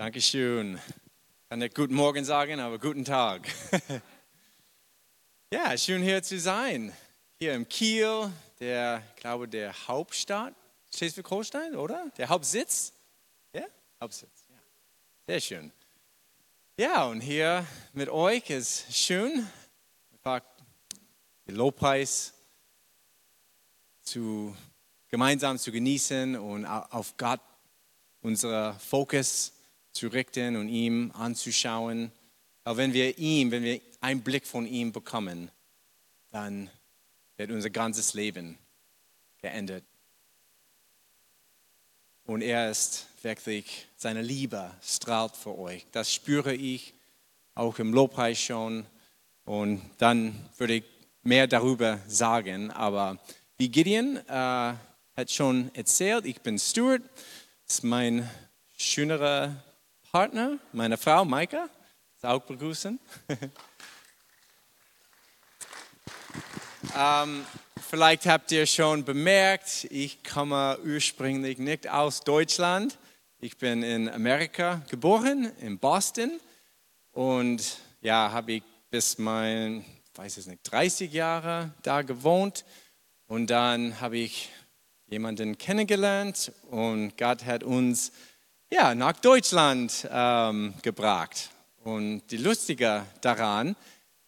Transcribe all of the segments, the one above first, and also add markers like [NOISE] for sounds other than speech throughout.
Dankeschön. Kann nicht guten Morgen sagen, aber guten Tag. [LAUGHS] ja, schön hier zu sein. Hier im Kiel, der, glaube, der Hauptstadt Schleswig-Holstein, oder? Der Hauptsitz? Ja, Hauptsitz. Ja. Sehr schön. Ja, und hier mit euch ist schön, den Lobpreis zu, gemeinsam zu genießen und auf Gott unser Fokus zu richten und ihm anzuschauen. Aber wenn wir ihm, wenn wir einen Blick von ihm bekommen, dann wird unser ganzes Leben geändert. Und er ist wirklich, seine Liebe strahlt für euch. Das spüre ich auch im Lobpreis schon. Und dann würde ich mehr darüber sagen. Aber wie Gideon äh, hat schon erzählt, ich bin Stuart, das ist mein schönerer Partner, meine Frau Maika, auch begrüßen. [LAUGHS] ähm, vielleicht habt ihr schon bemerkt, ich komme ursprünglich nicht aus Deutschland. Ich bin in Amerika geboren, in Boston. Und ja, habe ich bis mein, weiß es nicht, 30 Jahre da gewohnt. Und dann habe ich jemanden kennengelernt und Gott hat uns ja, nach Deutschland ähm, gebracht. Und die Lustige daran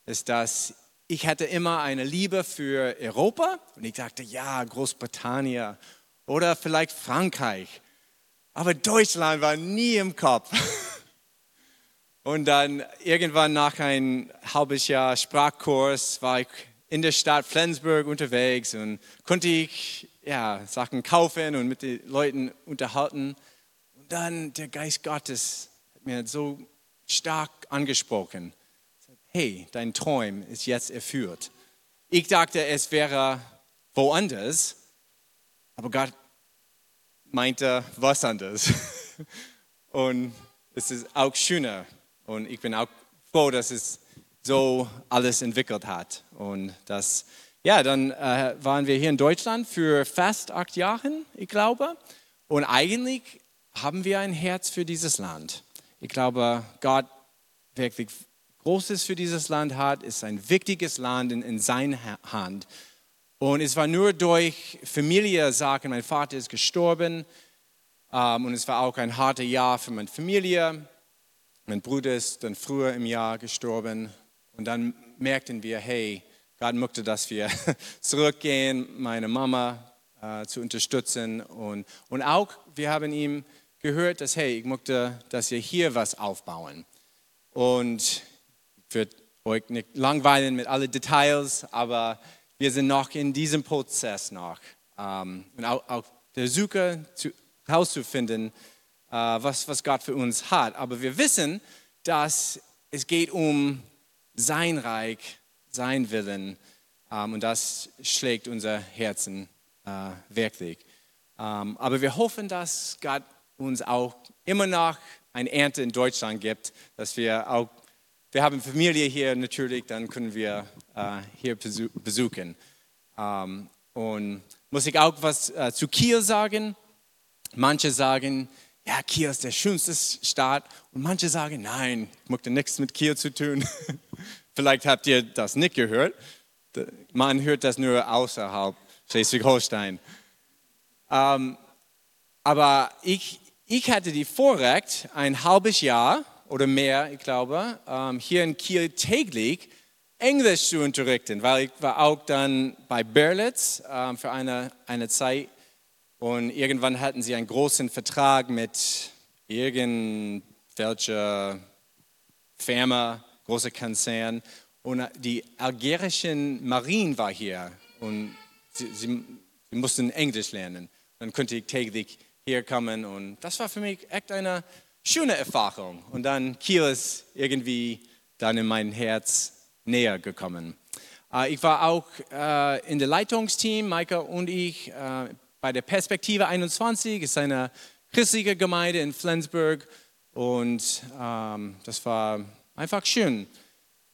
ist, dass ich hatte immer eine Liebe für Europa und ich dachte, ja, Großbritannien oder vielleicht Frankreich. Aber Deutschland war nie im Kopf. [LAUGHS] Und dann irgendwann nach ein halbes Jahr Sprachkurs war ich in der Stadt Flensburg unterwegs und konnte ich ja, Sachen kaufen und mit den Leuten unterhalten dann der Geist Gottes hat mir so stark angesprochen. Hey, dein Traum ist jetzt erfüllt. Ich dachte, es wäre woanders, aber Gott meinte was anderes. [LAUGHS] Und es ist auch schöner. Und ich bin auch froh, dass es so alles entwickelt hat. Und das, ja, dann äh, waren wir hier in Deutschland für fast acht Jahre, ich glaube. Und eigentlich haben wir ein Herz für dieses Land. Ich glaube, Gott wirklich Großes für dieses Land hat, ist ein wichtiges Land in, in seiner Hand. Und es war nur durch Familie-Sachen, mein Vater ist gestorben ähm, und es war auch ein hartes Jahr für meine Familie. Mein Bruder ist dann früher im Jahr gestorben und dann merkten wir, hey, Gott möchte, dass wir [LAUGHS] zurückgehen, meine Mama äh, zu unterstützen und, und auch, wir haben ihm gehört, dass, hey, ich möchte, dass wir hier was aufbauen. Und ich werde euch nicht langweilen mit allen Details, aber wir sind noch in diesem Prozess noch. Ähm, und auch, auch der Suche herauszufinden, äh, was, was Gott für uns hat. Aber wir wissen, dass es geht um sein Reich, sein Willen. Ähm, und das schlägt unser Herzen äh, wirklich. Ähm, aber wir hoffen, dass Gott uns auch immer noch eine Ernte in Deutschland gibt, dass wir auch, wir haben Familie hier natürlich, dann können wir äh, hier besuchen. Ähm, und muss ich auch was äh, zu Kiel sagen? Manche sagen, ja, Kiel ist der schönste Stadt und manche sagen, nein, ich möchte nichts mit Kiel zu tun. [LAUGHS] Vielleicht habt ihr das nicht gehört. Man hört das nur außerhalb Schleswig-Holstein. Ähm, aber ich, ich hatte die Vorrecht, ein halbes Jahr oder mehr, ich glaube, ähm, hier in Kiel täglich Englisch zu unterrichten, weil ich war auch dann bei Berlitz ähm, für eine, eine Zeit. Und irgendwann hatten sie einen großen Vertrag mit irgendwelcher Firma, großer Konzern. Und die algerischen Marine war hier. Und sie, sie, sie mussten Englisch lernen. Dann konnte ich täglich hier kommen. Und das war für mich echt eine schöne Erfahrung. Und dann Kiel ist irgendwie dann in mein Herz näher gekommen. Äh, ich war auch äh, in der Leitungsteam, Maika und ich, äh, bei der Perspektive 21, ist eine christliche Gemeinde in Flensburg. Und ähm, das war einfach schön,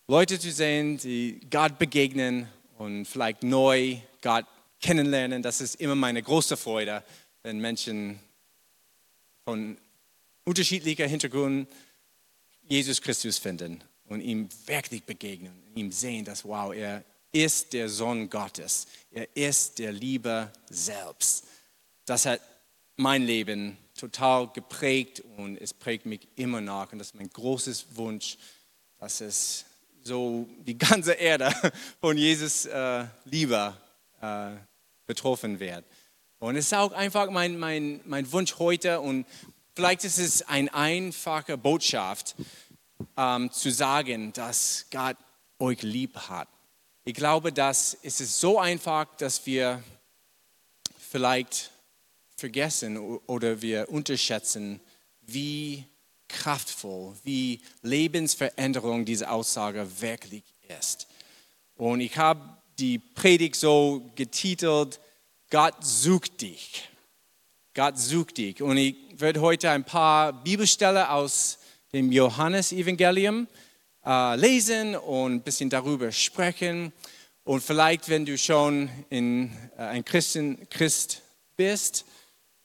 Leute zu sehen, die Gott begegnen und vielleicht neu Gott kennenlernen. Das ist immer meine große Freude wenn Menschen von unterschiedlicher Hintergrund Jesus Christus finden und ihm wirklich begegnen, ihm sehen, dass, wow, er ist der Sohn Gottes, er ist der Liebe selbst. Das hat mein Leben total geprägt und es prägt mich immer noch. Und das ist mein großes Wunsch, dass es so die ganze Erde [LAUGHS] von Jesus äh, Liebe äh, betroffen wird. Und es ist auch einfach mein, mein, mein Wunsch heute und vielleicht ist es eine einfache Botschaft ähm, zu sagen, dass Gott euch lieb hat. Ich glaube, dass es ist so einfach, dass wir vielleicht vergessen oder wir unterschätzen, wie kraftvoll, wie lebensveränderung diese Aussage wirklich ist. Und ich habe die Predigt so getitelt, Gott sucht dich. Gott sucht dich. Und ich werde heute ein paar Bibelstellen aus dem Johannesevangelium äh, lesen und ein bisschen darüber sprechen. Und vielleicht, wenn du schon in, äh, ein Christen, Christ bist,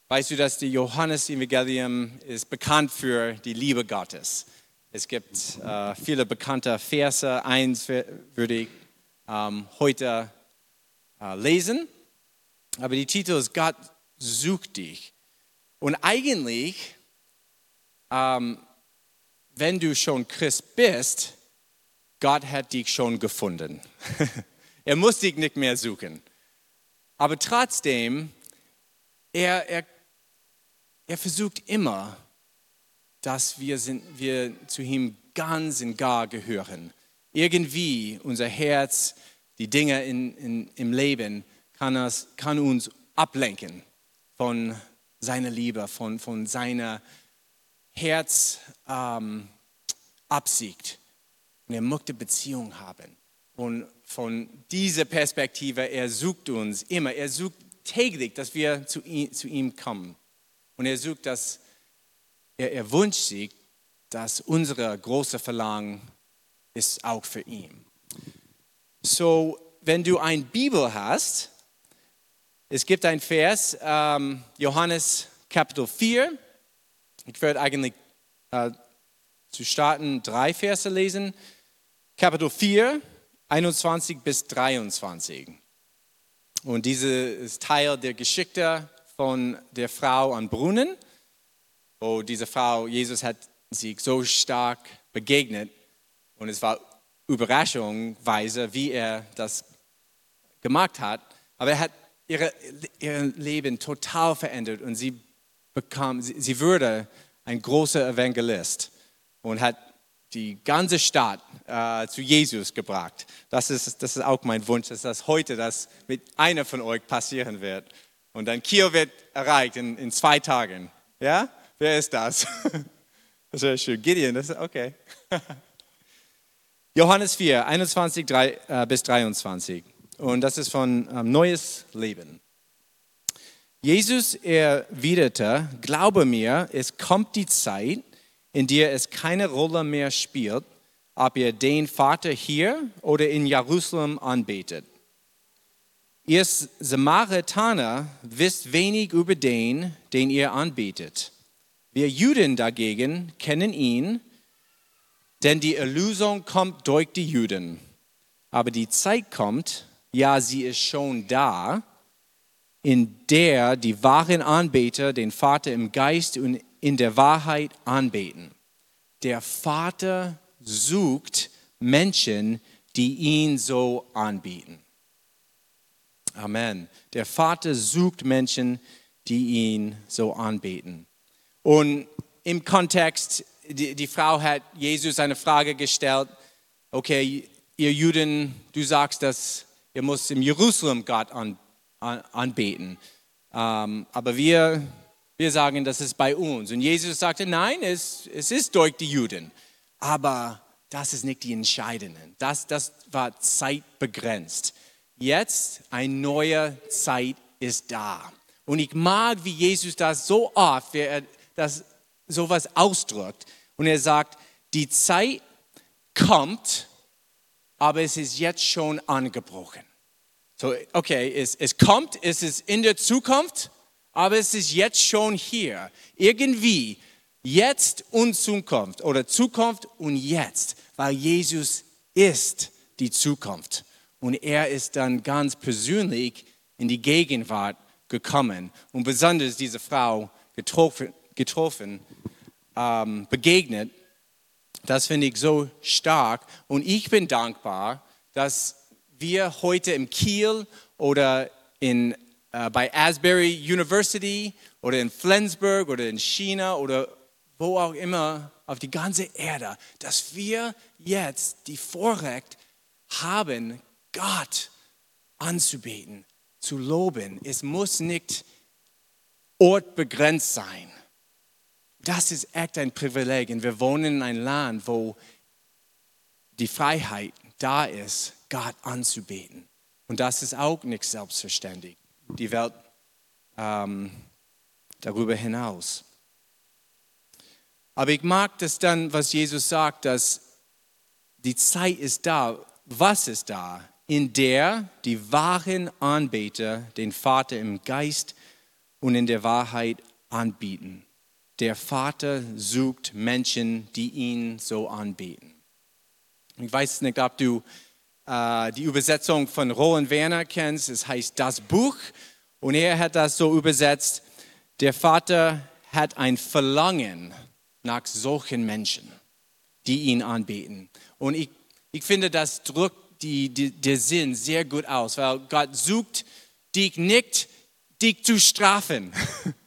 weißt du, dass die Johannesevangelium ist bekannt für die Liebe Gottes. Es gibt äh, viele bekannte Verse. Eins würde ich ähm, heute äh, lesen. Aber die Titel ist Gott sucht dich. Und eigentlich, ähm, wenn du schon Christ bist, Gott hat dich schon gefunden. [LAUGHS] er muss dich nicht mehr suchen. Aber trotzdem, er, er, er versucht immer, dass wir, sind, wir zu ihm ganz und gar gehören. Irgendwie unser Herz, die Dinge in, in, im Leben kann, es, kann uns ablenken von seiner Liebe, von, von seiner Herzabsicht. Ähm, und er möchte Beziehung haben. Und von dieser Perspektive, er sucht uns immer, er sucht täglich, dass wir zu ihm, zu ihm kommen. Und er sucht, dass er, er wünscht sich, dass unser große Verlangen ist auch für ihn. So, wenn du ein Bibel hast, es gibt ein Vers, ähm, Johannes Kapitel 4. Ich werde eigentlich äh, zu starten drei Verse lesen. Kapitel 4, 21 bis 23. Und diese ist Teil der Geschichte von der Frau an Brunnen, wo diese Frau, Jesus hat sich so stark begegnet und es war überraschungsweise, wie er das gemacht hat. Aber er hat ihre, ihr Leben total verändert und sie bekam, sie, sie wurde ein großer Evangelist und hat die ganze Stadt äh, zu Jesus gebracht. Das ist, das ist auch mein Wunsch, dass das heute das mit einer von euch passieren wird. Und dann Kiel wird erreicht in, in zwei Tagen. Ja? Wer ist das? [LAUGHS] Das ist schön. Gideon, das ist okay. [LAUGHS] Johannes 4, 21 3, äh, bis 23. Und das ist von ähm, Neues Leben. Jesus erwiderte, glaube mir, es kommt die Zeit, in der es keine Rolle mehr spielt, ob ihr den Vater hier oder in Jerusalem anbetet. Ihr Samaritaner wisst wenig über den, den ihr anbetet. Wir Juden dagegen kennen ihn, denn die Erlösung kommt durch die Juden. Aber die Zeit kommt, ja, sie ist schon da, in der die wahren Anbeter den Vater im Geist und in der Wahrheit anbeten. Der Vater sucht Menschen, die ihn so anbieten. Amen. Der Vater sucht Menschen, die ihn so anbeten. Und im Kontext, die, die Frau hat Jesus eine Frage gestellt, okay, ihr Juden, du sagst, dass ihr müsst in Jerusalem Gott an, an, anbeten. Ähm, aber wir, wir sagen, das ist bei uns. Und Jesus sagte, nein, es, es ist durch die Juden. Aber das ist nicht die Entscheidende. Das, das war zeitbegrenzt. Jetzt eine neue Zeit ist da. Und ich mag, wie Jesus das so oft, wie er das sowas ausdrückt. Und er sagt, die Zeit kommt, aber es ist jetzt schon angebrochen. So, okay, es, es kommt, es ist in der Zukunft, aber es ist jetzt schon hier. Irgendwie Jetzt und Zukunft oder Zukunft und jetzt, weil Jesus ist die Zukunft. Und er ist dann ganz persönlich in die Gegenwart gekommen und besonders diese Frau getroffen, getroffen ähm, begegnet. Das finde ich so stark und ich bin dankbar, dass wir heute im Kiel oder in, äh, bei Asbury University oder in Flensburg oder in China oder wo auch immer auf die ganze Erde, dass wir jetzt die Vorrecht haben, Gott anzubeten, zu loben. Es muss nicht ortbegrenzt sein. Das ist echt ein Privileg. Und wir wohnen in einem Land, wo die Freiheit da ist, Gott anzubeten. Und das ist auch nicht selbstverständlich. Die Welt ähm, darüber hinaus. Aber ich mag das dann, was Jesus sagt, dass die Zeit ist da. Was ist da? In der die wahren Anbeter den Vater im Geist und in der Wahrheit anbieten. Der Vater sucht Menschen, die ihn so anbeten. Ich weiß nicht, ob du äh, die Übersetzung von Roland Werner kennst. Es heißt das Buch und er hat das so übersetzt. Der Vater hat ein Verlangen nach solchen Menschen, die ihn anbeten. Und ich, ich finde, das drückt die, die, der Sinn sehr gut aus, weil Gott sucht dich nicht, dich zu strafen, [LAUGHS]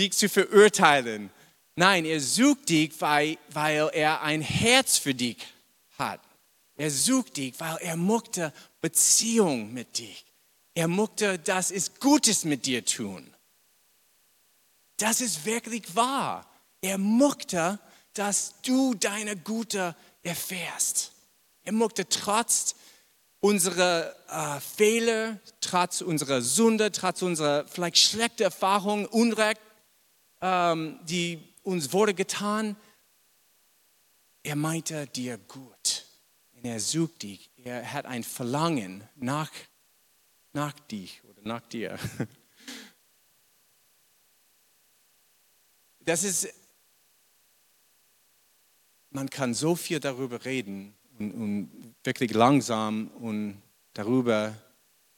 dich zu verurteilen. Nein, er sucht dich, weil, weil er ein Herz für dich hat. Er sucht dich, weil er möchte Beziehung mit dir. Er möchte, dass es Gutes mit dir tun. Das ist wirklich wahr. Er möchte, dass du deine Gute erfährst. Er möchte trotz unserer äh, Fehler, trotz unserer Sünde, trotz unserer vielleicht schlechten Erfahrungen, Unrecht, ähm, die uns wurde getan, er meinte dir gut. Und er sucht dich. Er hat ein Verlangen nach, nach dich oder nach dir. [LAUGHS] Das ist man kann so viel darüber reden und, und wirklich langsam und darüber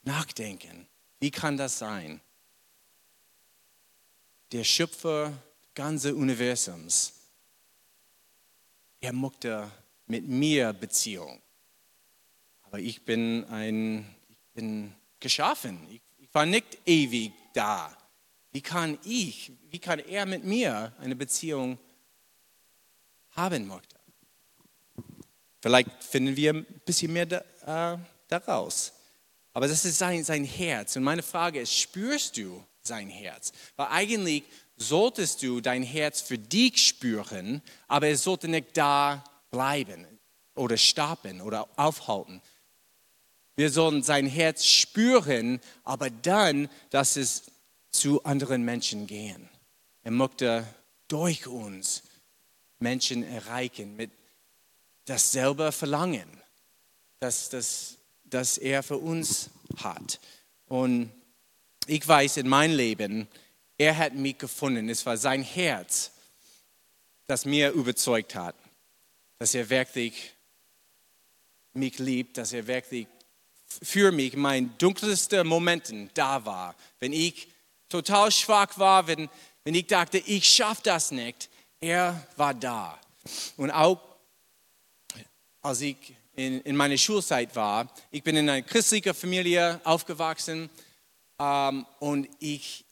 nachdenken. Wie kann das sein? Der Schöpfer ganzen Universums, er möchte mit mir Beziehung. Aber ich bin ein, ich bin geschaffen. Ich, ich war nicht ewig da. Wie kann ich, wie kann er mit mir eine Beziehung haben? haben möchte. Vielleicht finden wir ein bisschen mehr da, äh, daraus. Aber das ist sein, sein Herz. Und meine Frage ist, spürst du sein Herz? Weil eigentlich solltest du dein Herz für dich spüren, aber es sollte nicht da bleiben oder stoppen oder aufhalten. Wir sollen sein Herz spüren, aber dann, dass es zu anderen Menschen gehen. Er möchte durch uns Menschen erreichen mit dasselbe Verlangen, das, das, das er für uns hat. Und ich weiß in meinem Leben, er hat mich gefunden. Es war sein Herz, das mir überzeugt hat, dass er wirklich mich liebt, dass er wirklich für mich in meinen dunkelsten Momenten da war. Wenn ich total schwach war, wenn, wenn ich dachte, ich schaffe das nicht, er war da. Und auch als ich in, in meiner Schulzeit war, ich bin in einer christlichen Familie aufgewachsen ähm, und ich,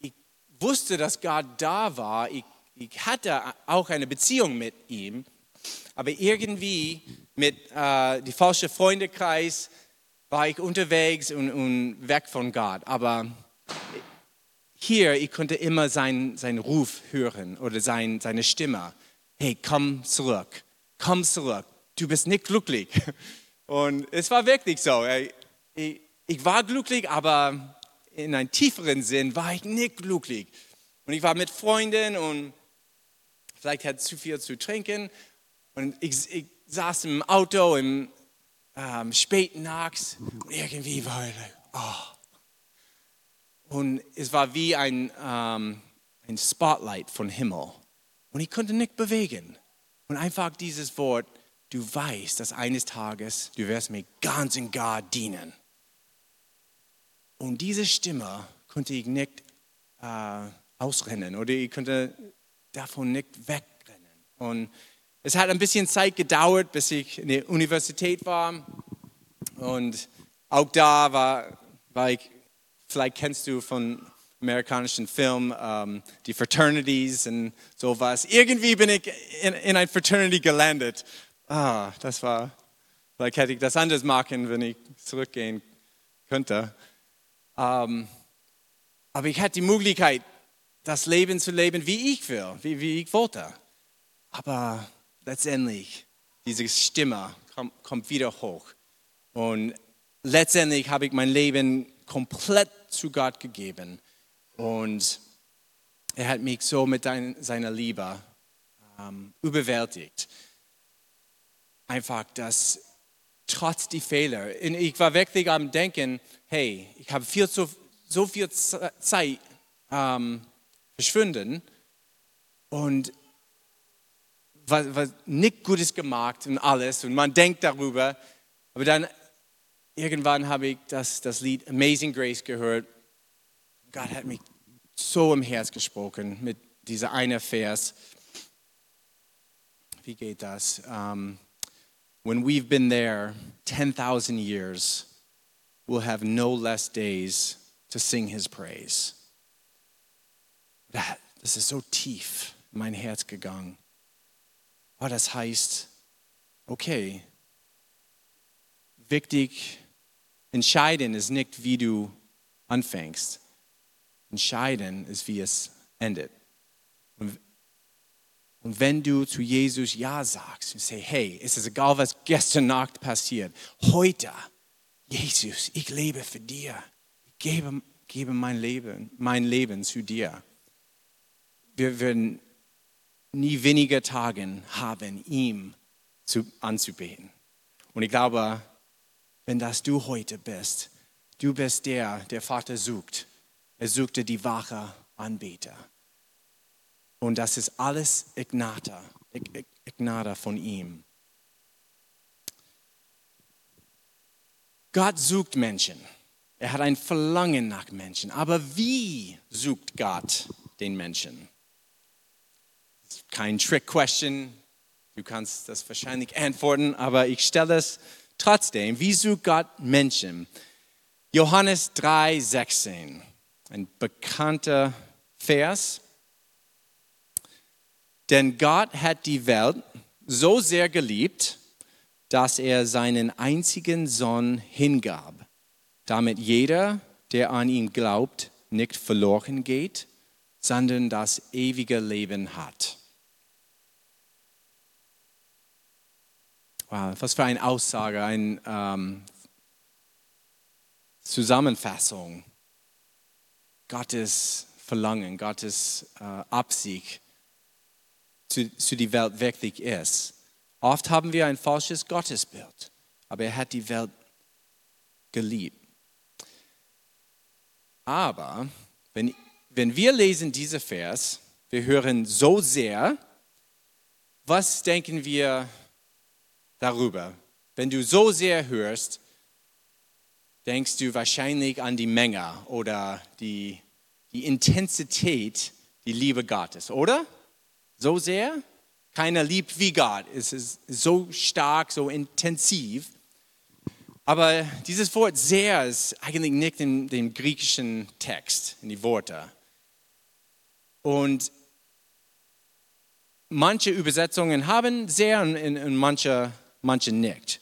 ich wusste, dass Gott da war. Ich, ich hatte auch eine Beziehung mit ihm, aber irgendwie mit äh, dem falschen Freundekreis war ich unterwegs und, und weg von Gott. Aber hier, ich konnte immer seinen, seinen Ruf hören oder sein, seine Stimme. Hey, komm zurück, komm zurück, du bist nicht glücklich. [LAUGHS] Und es war wirklich so. Ich, ich war glücklich, aber in einem tieferen Sinn war ich nicht glücklich. Und ich war mit Freunden und vielleicht hatte zu viel zu trinken. Und ich, ich saß im Auto im ähm, späten Nachts und irgendwie war ich, oh, und es war wie ein, ähm, ein Spotlight von Himmel Und ich konnte nicht bewegen. Und einfach dieses Wort, du weißt, dass eines Tages du wirst mir ganz und gar dienen. Und diese Stimme konnte ich nicht äh, ausrennen oder ich konnte davon nicht wegrennen. Und es hat ein bisschen Zeit gedauert, bis ich in der Universität war. Und auch da war, war ich, vielleicht kennst du von amerikanischen Filmen ähm, die Fraternities und sowas. Irgendwie bin ich in, in ein Fraternity gelandet. Ah, das war, vielleicht hätte ich das anders machen, wenn ich zurückgehen könnte. Ähm, aber ich hatte die Möglichkeit, das Leben zu leben, wie ich will, wie, wie ich wollte. Aber letztendlich, diese Stimme kommt, kommt wieder hoch. Und letztendlich habe ich mein Leben komplett zu Gott gegeben. Und er hat mich so mit seiner Liebe ähm, überwältigt. Einfach, dass trotz die Fehler, ich war wirklich am Denken, hey, ich habe viel zu, so viel Zeit ähm, verschwunden und was, was nicht Gutes gemacht und alles und man denkt darüber, aber dann irgendwann habe ich das, das Lied Amazing Grace gehört. Gott hat mich so im Herz gesprochen mit dieser eine Vers. Wie geht das? Um, when we've been there 10,000 years, we'll have no less days to sing his praise. Das ist so tief in mein Herz gegangen. Aber das heißt, okay, wichtig, entscheidend ist nicht, wie du anfängst. Entscheidend ist, wie es endet. Und, und wenn du zu Jesus Ja sagst und sagst, hey, es ist egal, was gestern Nacht passiert, heute, Jesus, ich lebe für dir. Ich gebe, gebe mein, Leben, mein Leben zu dir. Wir werden nie weniger Tage haben, ihm zu, anzubeten. Und ich glaube, wenn das du heute bist, du bist der, der Vater sucht. Er suchte die wache Anbeter. Und das ist alles Ignata, Ignata von ihm. Gott sucht Menschen. Er hat ein Verlangen nach Menschen. Aber wie sucht Gott den Menschen? Kein Trick-Question. Du kannst das wahrscheinlich antworten, aber ich stelle es trotzdem. Wie sucht Gott Menschen? Johannes 3, 16. Ein bekannter Vers. Denn Gott hat die Welt so sehr geliebt, dass er seinen einzigen Sohn hingab, damit jeder, der an ihn glaubt, nicht verloren geht, sondern das ewige Leben hat. Wow, was für eine Aussage, eine ähm, Zusammenfassung. Gottes Verlangen, Gottes äh, Absicht zu, zu die Welt wirklich ist. Oft haben wir ein falsches Gottesbild, aber er hat die Welt geliebt. Aber wenn, wenn wir lesen diese Vers, wir hören so sehr, was denken wir darüber? Wenn du so sehr hörst, denkst du wahrscheinlich an die Menge oder die, die Intensität, die Liebe Gottes, oder? So sehr? Keiner liebt wie Gott. Es ist so stark, so intensiv. Aber dieses Wort sehr ist eigentlich nicht in dem griechischen Text, in die Worte. Und manche Übersetzungen haben sehr und, und manche, manche nicht.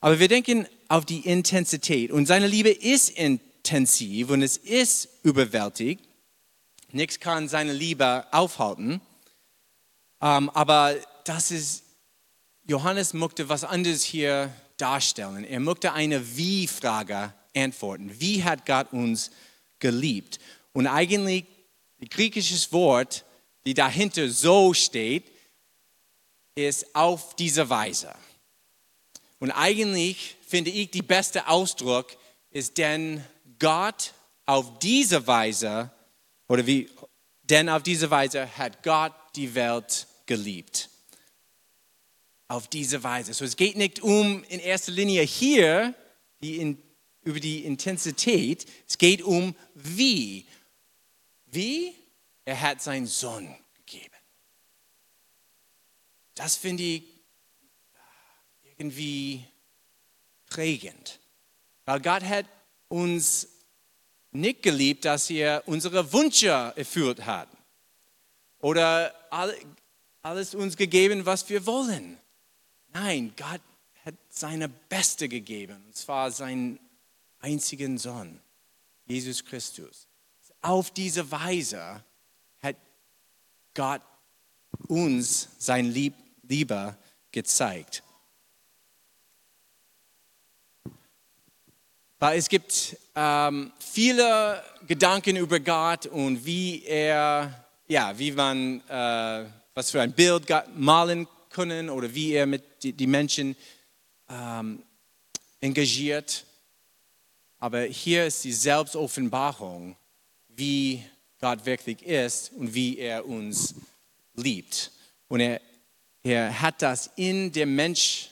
Aber wir denken auf die Intensität. Und seine Liebe ist intensiv und es ist überwältigt. Nichts kann seine Liebe aufhalten. Ähm, aber das ist, Johannes möchte was anderes hier darstellen. Er möchte eine Wie-Frage antworten. Wie hat Gott uns geliebt? Und eigentlich, das griechische Wort, die dahinter so steht, ist auf diese Weise. Und eigentlich finde ich, die beste Ausdruck ist, denn Gott auf diese Weise, oder wie, denn auf diese Weise hat Gott die Welt geliebt. Auf diese Weise. So, es geht nicht um in erster Linie hier die in, über die Intensität, es geht um wie. Wie? Er hat seinen Sohn gegeben. Das finde ich irgendwie prägend. Weil Gott hat uns nicht geliebt, dass er unsere Wünsche erfüllt hat. Oder alles uns gegeben, was wir wollen. Nein, Gott hat seine Beste gegeben, und zwar seinen einzigen Sohn, Jesus Christus. Auf diese Weise hat Gott uns sein Lieb Liebe gezeigt. Es gibt ähm, viele Gedanken über Gott und wie er, ja, wie man, äh, was für ein Bild malen können oder wie er mit die, die Menschen ähm, engagiert. Aber hier ist die Selbstoffenbarung, wie Gott wirklich ist und wie er uns liebt. Und er, er hat das in der Mensch,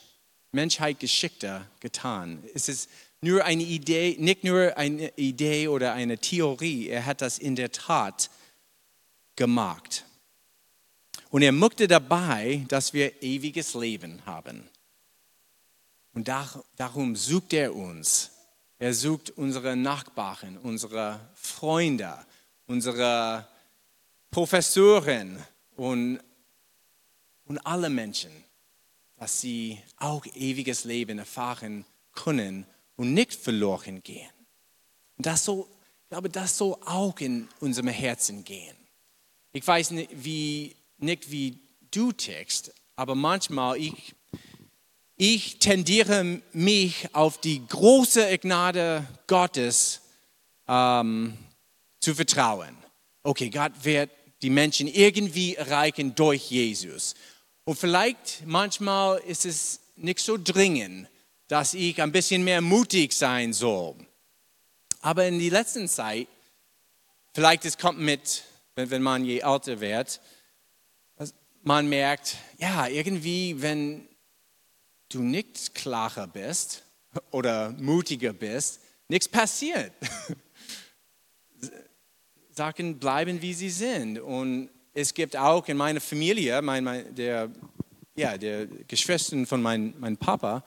Menschheit Geschickte getan. Es ist nur eine Idee, nicht nur eine Idee oder eine Theorie, er hat das in der Tat gemacht. Und er möchte dabei, dass wir ewiges Leben haben. Und darum sucht er uns. Er sucht unsere Nachbarn, unsere Freunde, unsere Professoren und, und alle Menschen, dass sie auch ewiges Leben erfahren können und nicht verloren gehen. Und das so, ich glaube, das soll auch in unserem Herzen gehen. Ich weiß nicht, wie, nicht wie du tickst, aber manchmal ich ich tendiere mich auf die große Gnade Gottes ähm, zu vertrauen. Okay, Gott wird die Menschen irgendwie erreichen durch Jesus. Und vielleicht manchmal ist es nicht so dringend, dass ich ein bisschen mehr mutig sein soll. Aber in der letzten Zeit, vielleicht es kommt mit, wenn, man je älter wird, man merkt, ja, irgendwie, wenn du nicht klarer bist oder mutiger bist, nichts passiert. [LAUGHS] Sachen bleiben, wie sie sind. Und es gibt auch in meiner Familie, mein, mein, der, ja, der Geschwister von meinem mein Papa,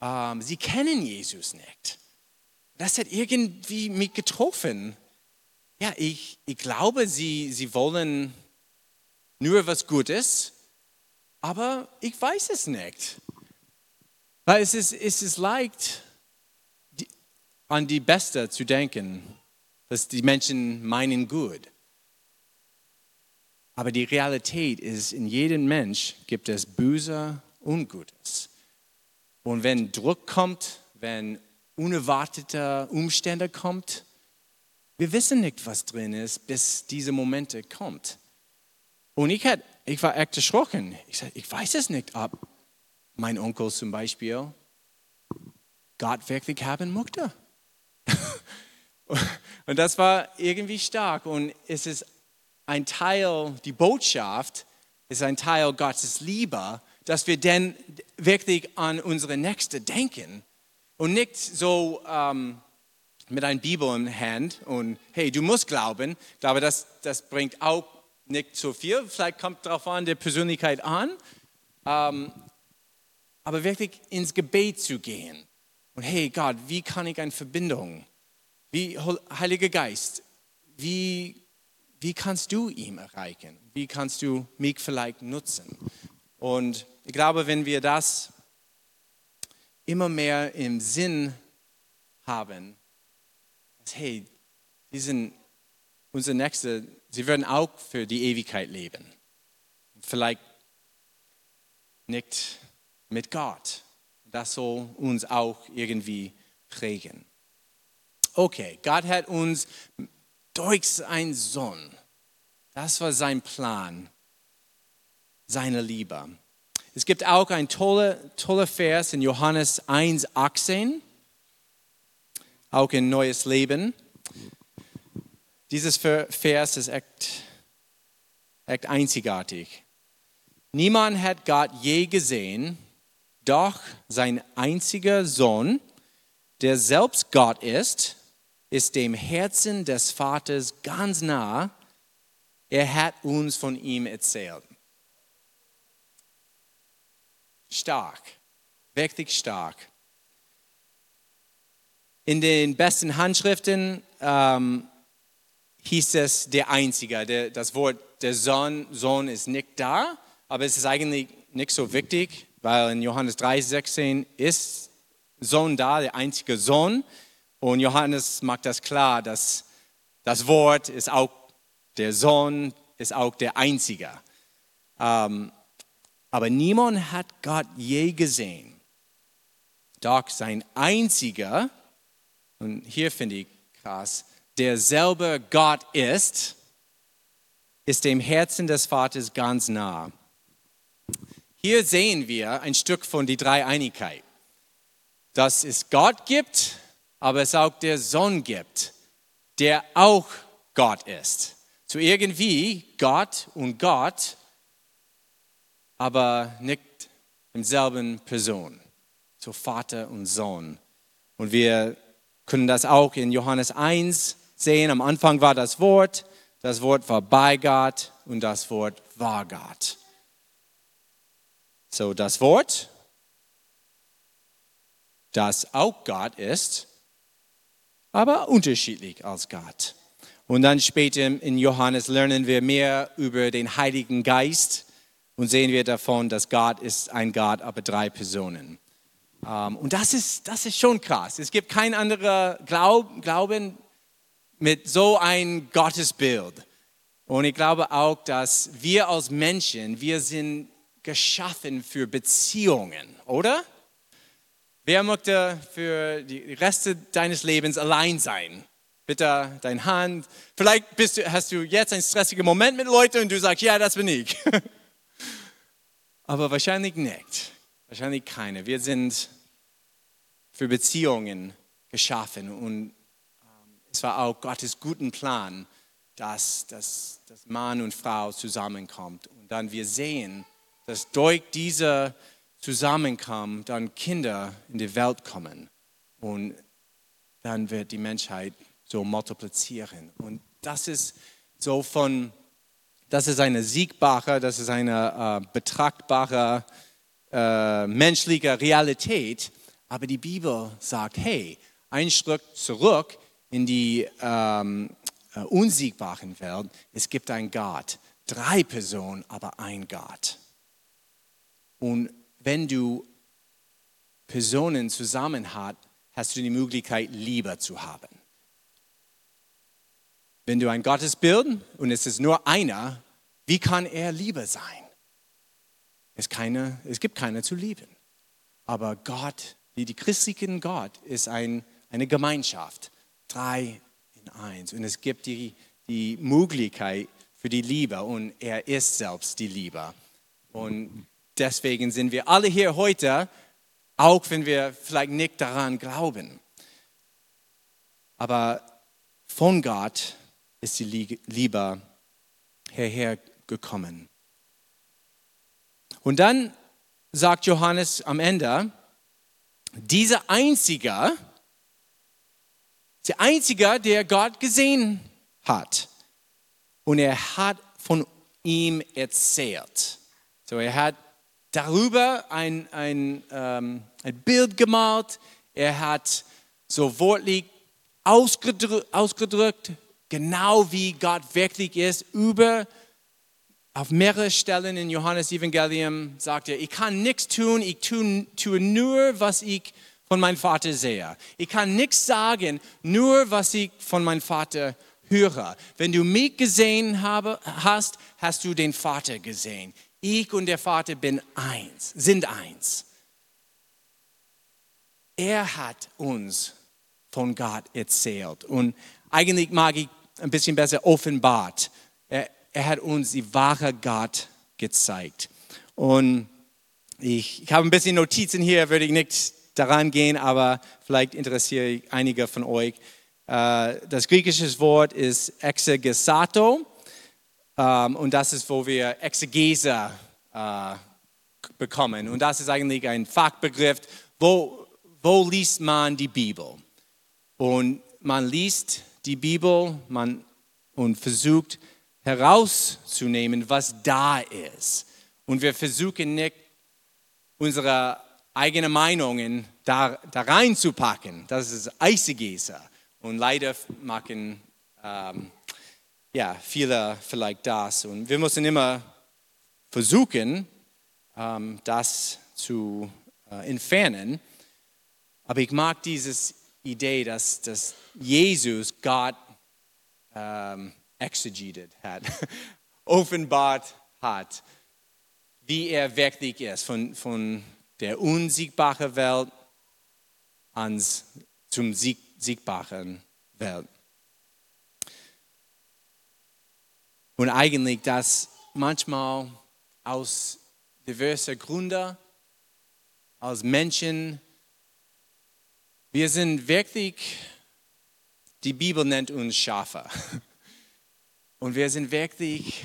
ähm, sie kennen Jesus nicht. Das hat irgendwie mich getroffen. Ja, ich, ich glaube, sie, sie wollen nur was Gutes, aber ich weiß es nicht. Weil es ist, es ist leicht, an die Beste zu denken, dass die Menschen meinen gut. Aber die Realität ist, in jedem Mensch gibt es Böse und Gutes. Und wenn Druck kommt, wenn unerwartete Umstände kommt, wir wissen nicht, was drin ist, bis diese Momente kommt. Und ich, hat, ich war echt erschrocken. Ich sagte, ich weiß es nicht, ob mein Onkel zum Beispiel Gott wirklich haben möchte. [LAUGHS] und das war irgendwie stark und es ist ein Teil, die Botschaft ist ein Teil Gottes Liebe, dass wir denn wirklich an unsere Nächste denken und nicht so ähm, mit einer Bibel in der Hand und hey, du musst glauben. Ich glaube, das, das bringt auch nicht so viel. Vielleicht kommt darauf an, der Persönlichkeit an. Ähm, aber wirklich ins Gebet zu gehen. Und hey Gott, wie kann ich eine Verbindung? Wie, Heiliger Geist, wie, wie kannst du ihm erreichen? Wie kannst du mich vielleicht nutzen? Und ich glaube, wenn wir das immer mehr im Sinn haben, dass, hey, die sind unsere Nächste, sie werden auch für die Ewigkeit leben. Vielleicht nicht mit Gott. Das soll uns auch irgendwie prägen. Okay, Gott hat uns durch seinen Sohn, das war sein Plan, seine Liebe. Es gibt auch ein toller, toller Vers in Johannes 1, 18, auch in Neues Leben. Dieses Vers ist echt echt einzigartig. Niemand hat Gott je gesehen, doch sein einziger Sohn, der selbst Gott ist, ist dem Herzen des Vaters ganz nah. Er hat uns von ihm erzählt. Stark, wirklich stark. In den besten Handschriften ähm, hieß es der Einzige. Der, das Wort der Sohn, Sohn ist nicht da, aber es ist eigentlich nicht so wichtig, weil in Johannes 3,16 ist Sohn da, der einzige Sohn. Und Johannes macht das klar, dass das Wort ist auch der Sohn, ist auch der Einzige. Ähm, aber niemand hat Gott je gesehen. Doch sein einziger, und hier finde ich krass, der selber Gott ist, ist dem Herzen des Vaters ganz nah. Hier sehen wir ein Stück von die Dreieinigkeit. Dass es Gott gibt, aber es auch der Sohn gibt, der auch Gott ist. So irgendwie Gott und Gott, aber nicht im selben Person. So Vater und Sohn. Und wir können das auch in Johannes 1 sehen. Am Anfang war das Wort, das Wort war bei Gott und das Wort war Gott. So, das Wort, das auch Gott ist, aber unterschiedlich als Gott. Und dann später in Johannes lernen wir mehr über den Heiligen Geist und sehen wir davon, dass Gott ist ein Gott, aber drei Personen. Ähm, und das ist, das ist schon krass. Es gibt kein anderer Glauben, mit so ein Gottesbild. Und ich glaube auch, dass wir als Menschen, wir sind geschaffen für Beziehungen, oder? Wer möchte für die Reste deines Lebens allein sein? Bitte deine Hand. Vielleicht bist du, hast du jetzt einen stressigen Moment mit Leuten und du sagst, ja, das bin ich. [LAUGHS] Aber wahrscheinlich nicht. Wahrscheinlich keine. Wir sind für Beziehungen geschaffen und es war auch Gottes guten Plan, dass, dass, dass Mann und Frau zusammenkommt. Und dann wir sehen, dass durch diese Zusammenkommen dann Kinder in die Welt kommen. Und dann wird die Menschheit so multiplizieren. Und das ist so von, das ist eine siegbare, das ist eine äh, betrachtbare äh, menschliche Realität. Aber die Bibel sagt, hey, ein Schritt zurück, in die ähm, äh, unsiegbaren Welt, es gibt einen Gott. Drei Personen, aber ein Gott. Und wenn du Personen zusammen hast, hast du die Möglichkeit, Liebe zu haben. Wenn du ein Gottesbild und es ist nur einer, wie kann er Liebe sein? Es, keine, es gibt keiner zu lieben. Aber Gott, wie die christlichen Gott, ist ein, eine Gemeinschaft drei in eins. Und es gibt die, die Möglichkeit für die Liebe und er ist selbst die Liebe. Und deswegen sind wir alle hier heute, auch wenn wir vielleicht nicht daran glauben. Aber von Gott ist die Liebe hierher gekommen. Und dann sagt Johannes am Ende, dieser Einzige, der Einzige, der Gott gesehen hat. Und er hat von ihm erzählt. So, er hat darüber ein, ein, ähm, ein Bild gemalt. Er hat so wortlich ausgedrückt, ausgedrückt, genau wie Gott wirklich ist, über auf mehrere Stellen in Johannes Evangelium sagt er, ich kann nichts tun, ich tue, tue nur, was ich von meinem Vater sehe. Ich kann nichts sagen, nur was ich von meinem Vater höre. Wenn du mich gesehen habe, hast, hast du den Vater gesehen. Ich und der Vater bin eins, sind eins. Er hat uns von Gott erzählt und eigentlich mag ich ein bisschen besser offenbart. Er, er hat uns die wahre Gott gezeigt. Und ich, ich habe ein bisschen Notizen hier, würde ich nicht daran gehen, aber vielleicht interessiert einige von euch. Äh, das griechische Wort ist exegesato Ähm, und das ist, wo wir Exegese äh, bekommen. Und das ist eigentlich ein Fachbegriff, wo, wo liest man die Bibel? Und man liest die Bibel man, und versucht herauszunehmen, was da ist. Und wir versuchen nicht, unsere eigenen Meinungen da, da reinzupacken. Das ist Eisegese. Und leider machen ähm, ja, viele vielleicht das. Und wir müssen immer versuchen, ähm, das zu äh, entfernen. Aber ich mag diese Idee, dass, dass Jesus Gott ähm, exegeted hat, [LAUGHS] offenbart hat, wie er wirklich ist, von, von der unsiegbaren Welt ans, zum sieg, siegbaren Welt. Und eigentlich, dass manchmal aus diversen Gründen, als Menschen, wir sind wirklich, die Bibel nennt uns Schafe. [LAUGHS] Und wir sind wirklich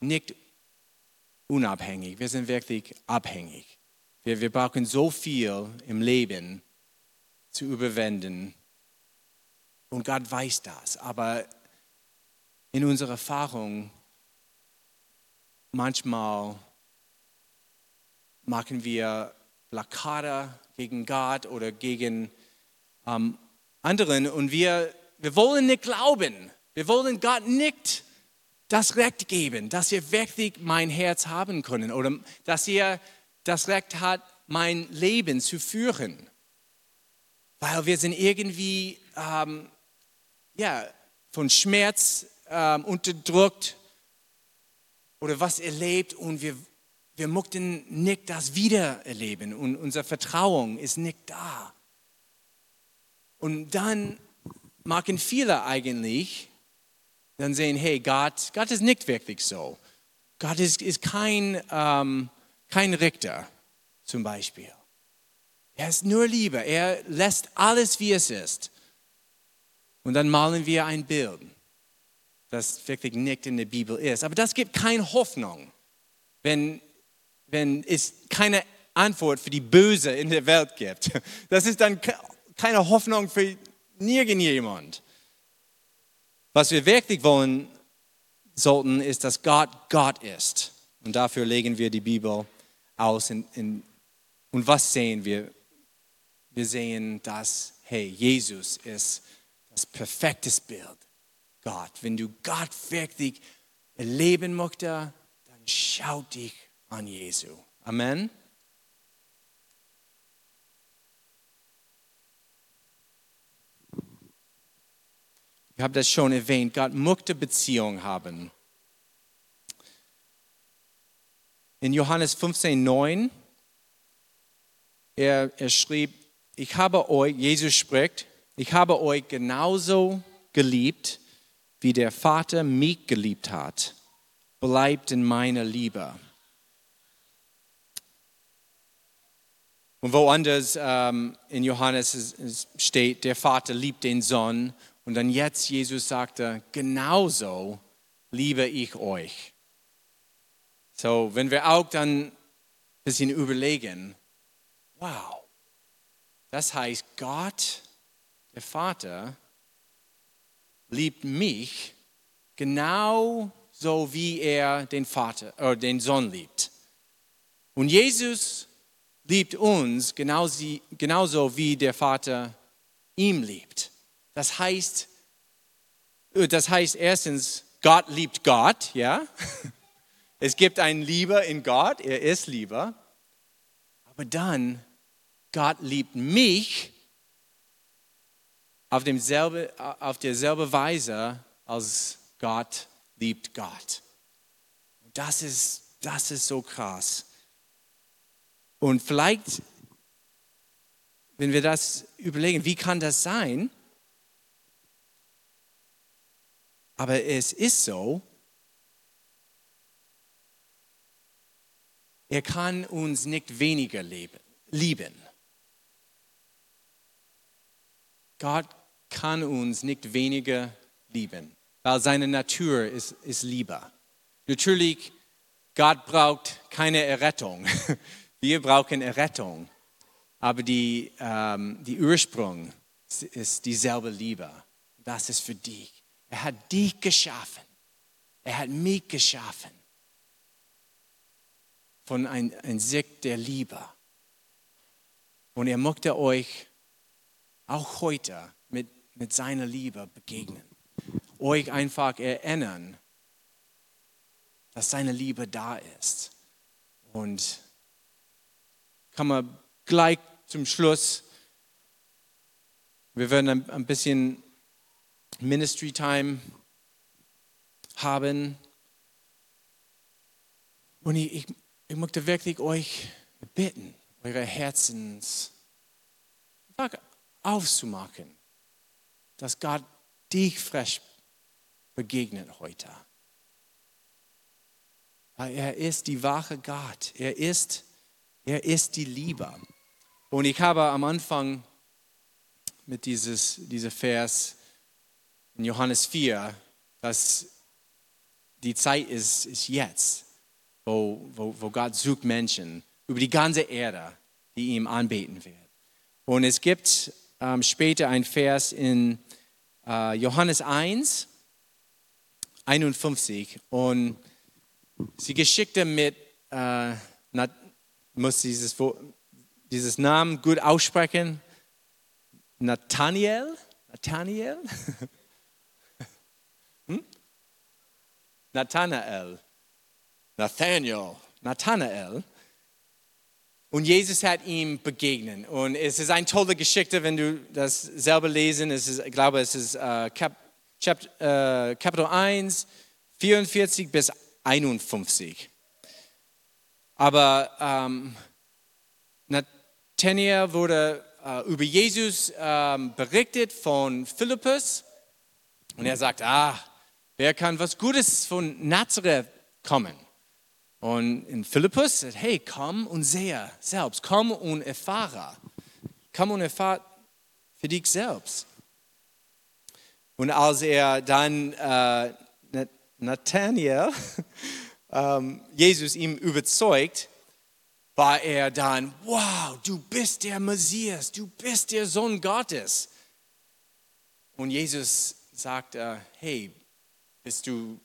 nicht unabhängig, wir sind wirklich abhängig. Wir, wir brauchen so viel im Leben zu überwinden. Und Gott weiß das. Aber in unserer Erfahrung, manchmal machen wir Blockade gegen Gott oder gegen ähm, anderen und wir wir wollen nicht glauben. Wir wollen Gott nicht das Recht geben, dass ihr wirklich mein Herz haben können oder dass ihr das Recht hat, mein Leben zu führen. Weil wir sind irgendwie ähm, ja, von Schmerz ähm, unterdrückt oder was erlebt und wir, wir möchten nicht das wieder erleben und unser Vertrauen ist nicht da. Und dann machen viele eigentlich dann sehen, hey, Gott, Gott ist nicht wirklich so. Gott ist, ist kein, ähm, kein Richter zum Beispiel. Er ist nur Liebe. Er lässt alles, wie es ist. Und dann malen wir ein Bild, das wirklich nicht in der Bibel ist. Aber das gibt keine Hoffnung, wenn, wenn es keine Antwort für die Böse in der Welt gibt. Das ist dann keine Hoffnung für Nirgendjemand. Was wir wirklich wollen sollten, ist, dass Gott Gott ist. Und dafür legen wir die Bibel aus. In, in, und was sehen wir? Wir sehen, dass, hey, Jesus ist das perfekte Bild. Gott. Wenn du Gott wirklich erleben möchtest, dann schau dich an Jesus. Amen. Ich habe das schon erwähnt, Gott möchte Beziehung haben. In Johannes 15, 9, er, er schrieb, ich habe euch, Jesus spricht, ich habe euch genauso geliebt, wie der Vater mich geliebt hat. Bleibt in meiner Liebe. Und woanders ähm, in Johannes steht, der Vater liebt den Sohn und dann jetzt Jesus sagte, genauso liebe ich euch. So, wenn wir auch dann ein bisschen überlegen, wow, das heißt, Gott, der Vater, liebt mich genau so, wie er den Vater oder äh, den Sohn liebt. Und Jesus liebt uns genauso, genauso wie der Vater ihm liebt. Das heißt, äh, das heißt erstens, Gott liebt Gott, ja. [LAUGHS] Es gibt einen Lieber in Gott, er ist Lieber. Aber dann, Gott liebt mich auf, demselbe, auf derselbe Weise, als Gott liebt Gott. Das ist, das ist so krass. Und vielleicht, wenn wir das überlegen, wie kann das sein? Aber es ist so, er kann uns nicht weniger lieben. Gott kann uns nicht weniger lieben. weil seine Natur ist, ist lieber. Natürlich, Gott braucht keine Errettung. [LAUGHS] Wir brauchen Errettung. Aber die, ähm, die Ursprung ist dieselbe Liebe. Das ist für dich. Er hat dich geschaffen. Er hat mich geschaffen. Von einem ein Sicht der Liebe. Und er möchte euch auch heute mit, mit seiner Liebe begegnen. Euch einfach erinnern, dass seine Liebe da ist. Und kann man gleich zum Schluss, wir werden ein bisschen Ministry Time haben. Und ich, ich, ich möchte wirklich euch bitten, eure Herzens aufzumachen, dass Gott dich frisch begegnet heute. Weil er ist die wahre Gott. Er ist, er ist die Liebe. Und ich habe am Anfang mit dieses, dieser Vers in Johannes 4, dass die Zeit ist, ist jetzt, wo, wo, wo Gott sucht Menschen über die ganze Erde, die ihm anbeten werden. Und es gibt ähm, später ein Vers in äh, Johannes 1, 51 und sie geschickte mit, äh, muss dieses, dieses Namen gut aussprechen, Nathaniel, Nathaniel, [LAUGHS] Nathanael, Nathaniel, Nathanael und Jesus hat ihm begegnet. Und es ist eine tolle Geschichte, wenn du das selber lesen. Es ist, ich glaube, es ist äh, Kap, äh, Kapitel 1, 44 bis 51. Aber ähm, Nathanael wurde äh, über Jesus ähm, berichtet von Philippus. Und er sagt, ah, wer kann was Gutes von Nazareth kommen? Und in Philippus sagt, hey, komm und sehe selbst, komm und erfahre. Komm und erfahre für dich selbst. Und als er dann äh, Nathanael, [LAUGHS] ähm, Jesus ihm überzeugt, war er dann, wow, du bist der Messias, du bist der Sohn Gottes. Und Jesus sagte, hey, bist du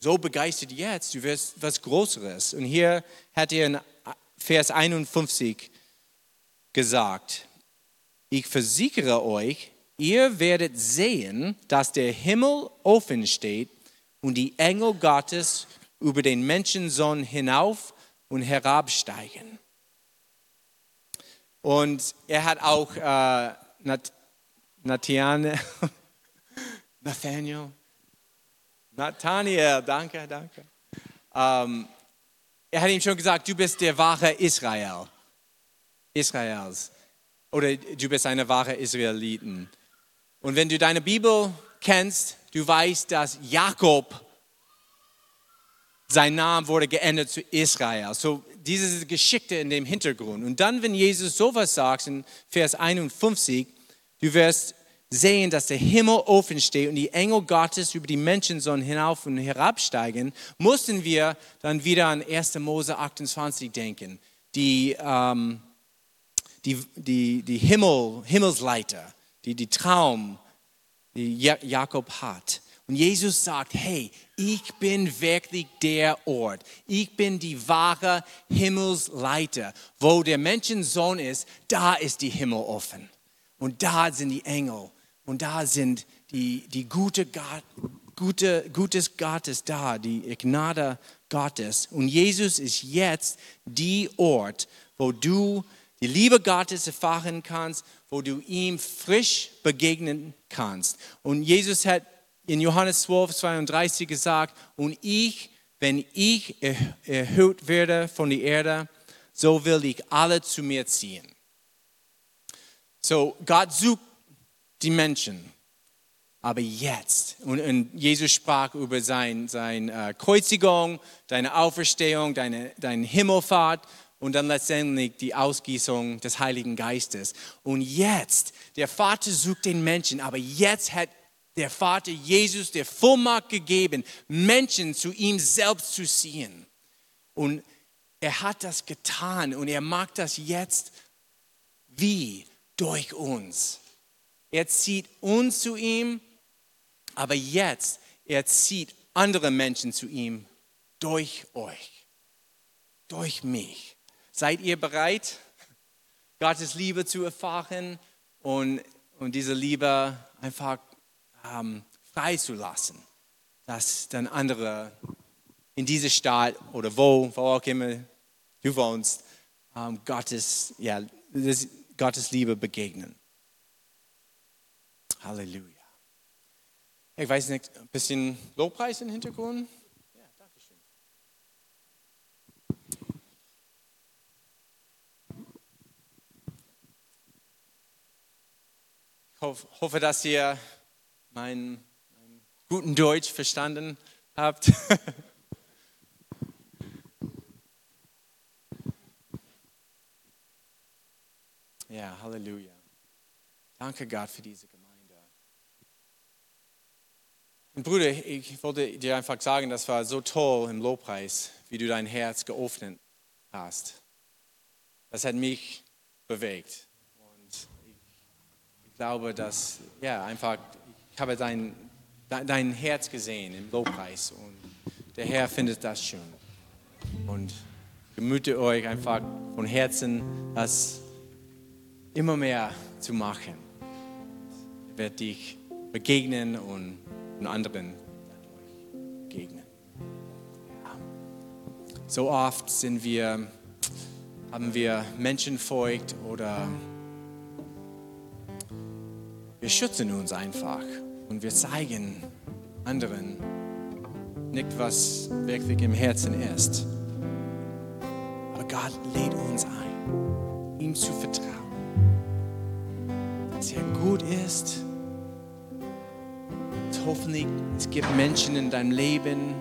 so begeistert jetzt, du wirst was Größeres. Und hier hat er in Vers 51 gesagt, ich versichere euch, ihr werdet sehen, dass der Himmel offen steht und die Engel Gottes über den Menschensohn hinauf und herabsteigen. Und er hat auch äh, [LAUGHS] Nathaniel, Nathaniel Nathaniel, danke, danke. Ähm, er hat ihm schon gesagt, du bist der wahre Israel. Israels. Oder du bist eine wahre Israeliten. Und wenn du deine Bibel kennst, du weißt, dass Jakob, sein Name wurde geändert zu Israel. So diese Geschichte in dem Hintergrund. Und dann, wenn Jesus sowas sagt in Vers 51, du wirst sehen, dass der Himmel offen steht und die Engel Gottes über die Menschen sollen hinauf und herabsteigen, mussten wir dann wieder an 1. Mose 28 denken. Die, ähm, die, die, die Himmel, Himmelsleiter, die, die Traum, die Jakob hat. Und Jesus sagt, hey, ich bin wirklich der Ort. Ich bin die wahre Himmelsleiter. Wo der Menschensohn ist, da ist die Himmel offen. Und da sind die Engel. Und da sind die, die gute, gute, Gutes Gottes da, die Gnade Gottes. Und Jesus ist jetzt die Ort, wo du die Liebe Gottes erfahren kannst, wo du ihm frisch begegnen kannst. Und Jesus hat in Johannes 12, 32 gesagt, und ich, wenn ich erhöht werde von der Erde, so will ich alle zu mir ziehen. So, Gott sucht die Menschen. Aber jetzt, und, und Jesus sprach über seine sein, äh, Kreuzigung, deine Auferstehung, deine, deine Himmelfahrt und dann letztendlich die Ausgießung des Heiligen Geistes. Und jetzt, der Vater sucht den Menschen, aber jetzt hat der Vater Jesus der Vollmacht gegeben, Menschen zu ihm selbst zu ziehen. Und er hat das getan und er macht das jetzt wie durch uns. Er zieht uns zu ihm, aber jetzt, er zieht andere Menschen zu ihm durch euch, durch mich. Seid ihr bereit, Gottes Liebe zu erfahren und, und diese Liebe einfach ähm, freizulassen, dass dann andere in diese Stadt oder wo, wo auch immer du wohnst, ähm, Gottes, ja, Gottes Liebe begegnen. Halleluja. Ich weiß nicht, ein bisschen Lobpreis im Hintergrund? Ja, danke schön. Ich hoffe, dass ihr meinen mein guten Deutsch verstanden habt. [LAUGHS] ja, Halleluja. Danke Gott für diese Gemeinde. Und Bruder, ich wollte dir einfach sagen, das war so toll im Lobpreis, wie du dein Herz geöffnet hast. Das hat mich bewegt. Und ich, ich glaube, dass, ja, einfach, ich habe dein, dein Herz gesehen im Lobpreis und der Herr findet das schön. Und gemüte euch einfach von Herzen, das immer mehr zu machen. Er wird dich begegnen und und anderen begegnen. So oft sind wir, haben wir Menschenfurcht oder wir schützen uns einfach und wir zeigen anderen nicht, was wirklich im Herzen ist. Aber Gott lädt uns ein, ihm zu vertrauen, dass er gut ist hoffentlich, es gibt Menschen in deinem Leben,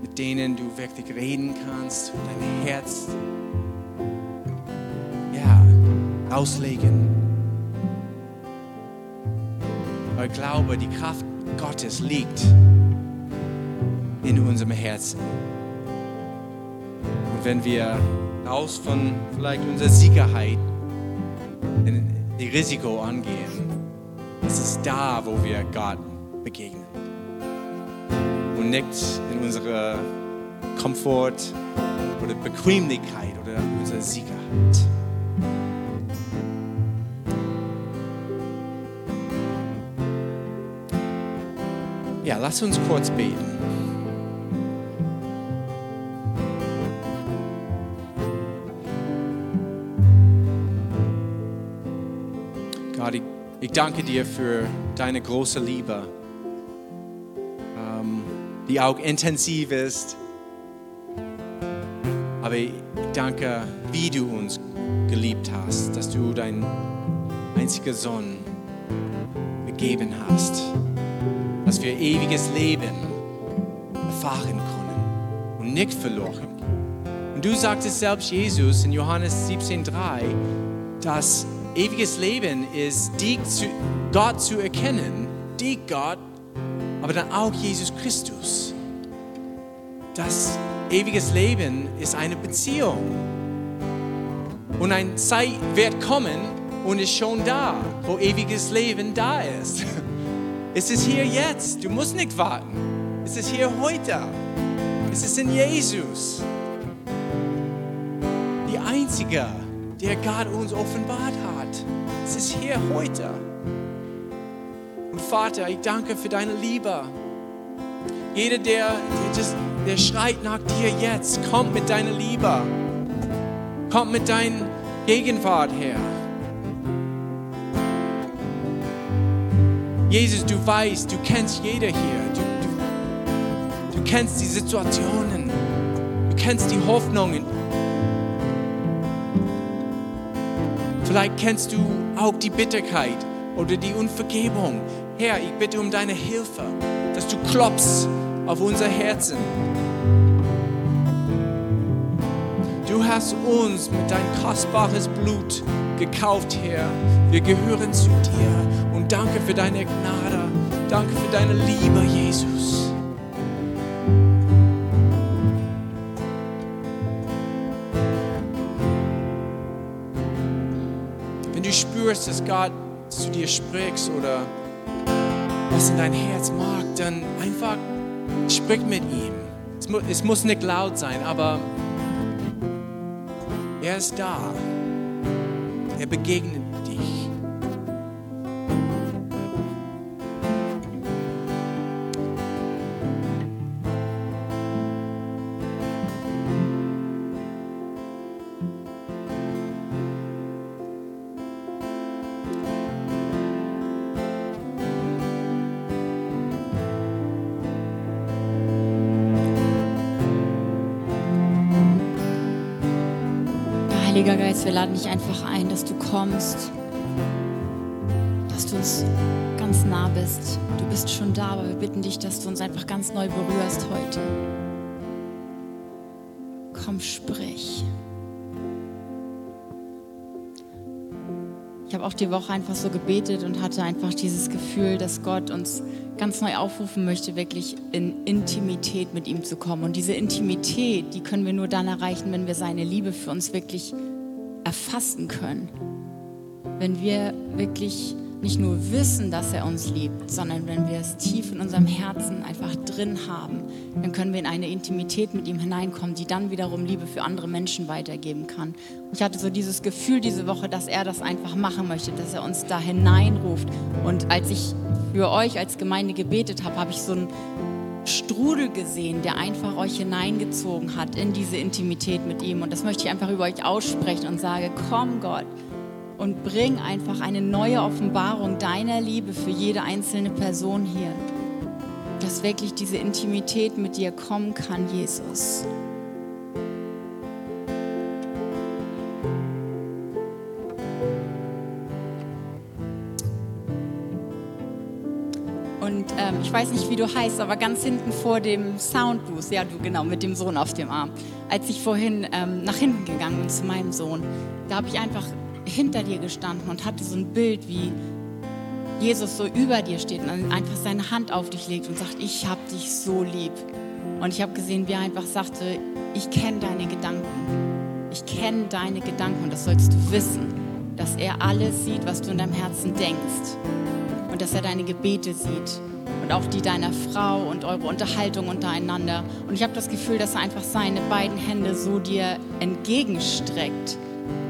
mit denen du wirklich reden kannst dein Herz ja, auslegen. Weil ich glaube, die Kraft Gottes liegt in unserem Herzen. Und wenn wir raus von vielleicht unserer Sicherheit die Risiko angehen, es ist da, wo wir Gott begegnen. Und nicht in unserer Komfort oder Bequemlichkeit oder unserer Sicherheit. Ja, lass uns kurz beten. Ich danke dir für deine große Liebe, ähm, die auch intensiv ist. Aber ich danke, wie du uns geliebt hast, dass du deinen einzigen Sohn gegeben hast, dass wir ewiges Leben erfahren können und nicht verloren. Und du sagtest selbst, Jesus, in Johannes 17,3, dass Ewiges Leben ist, dich zu, Gott zu erkennen, dich Gott, aber dann auch Jesus Christus. Das ewiges Leben ist eine Beziehung. Und ein Zeit wird kommen und ist schon da, wo ewiges Leben da ist. [LAUGHS] Es ist hier jetzt. Du musst nicht warten. Es ist hier heute. Es ist in Jesus. Die einzige der Gott uns offenbart hat. Es ist hier heute. Und Vater, ich danke für deine Liebe. Jeder, der, der, der schreit nach dir jetzt, kommt mit deiner Liebe. Kommt mit deiner Gegenwart her. Jesus, du weißt, du kennst jeder hier. Du, du, du kennst die Situationen. Du kennst die Hoffnungen. Vielleicht kennst du auch die Bitterkeit oder die Unvergebung. Herr, ich bitte um deine Hilfe, dass du klopfst auf unser Herzen. Du hast uns mit dein kostbares Blut gekauft, Herr. Wir gehören zu dir und Danke für deine Gnade. Danke für deine Liebe, Jesus. Spürst, dass Gott zu dir spricht oder was in dein Herz mag, dann einfach sprich mit ihm. Es, mu es muss nicht laut sein, aber er ist da. Er begegnet Geist, wir laden dich einfach ein, dass du kommst, dass du uns ganz nah bist. Du bist schon da, aber wir bitten dich, dass du uns einfach ganz neu berührst heute. Komm, sprich. Ich habe auch die Woche einfach so gebetet und hatte einfach dieses Gefühl, dass Gott uns ganz neu aufrufen möchte, wirklich in Intimität mit ihm zu kommen. Und diese Intimität, die können wir nur dann erreichen, wenn wir seine Liebe für uns wirklich erfassen können. Wenn wir wirklich nicht nur wissen, dass er uns liebt, sondern wenn wir es tief in unserem Herzen einfach drin haben, dann können wir in eine Intimität mit ihm hineinkommen, die dann wiederum Liebe für andere Menschen weitergeben kann. Ich hatte so dieses Gefühl diese Woche, dass er das einfach machen möchte, dass er uns da hineinruft. Und als ich für euch als Gemeinde gebetet habe, habe ich so einen Strudel gesehen, der einfach euch hineingezogen hat in diese Intimität mit ihm. Und das möchte ich einfach über euch aussprechen und sage, komm Gott und bring einfach eine neue Offenbarung deiner Liebe für jede einzelne Person hier. Dass wirklich diese Intimität mit dir kommen kann, Jesus. Ich weiß nicht, wie du heißt, aber ganz hinten vor dem Soundbooth, ja du genau, mit dem Sohn auf dem Arm. Als ich vorhin ähm, nach hinten gegangen bin zu meinem Sohn, da habe ich einfach hinter dir gestanden und hatte so ein Bild, wie Jesus so über dir steht und einfach seine Hand auf dich legt und sagt, ich habe dich so lieb. Und ich habe gesehen, wie er einfach sagte, ich kenne deine Gedanken. Ich kenne deine Gedanken und das sollst du wissen, dass er alles sieht, was du in deinem Herzen denkst und dass er deine Gebete sieht und auch die deiner Frau und eure Unterhaltung untereinander. Und ich habe das Gefühl, dass er einfach seine beiden Hände so dir entgegenstreckt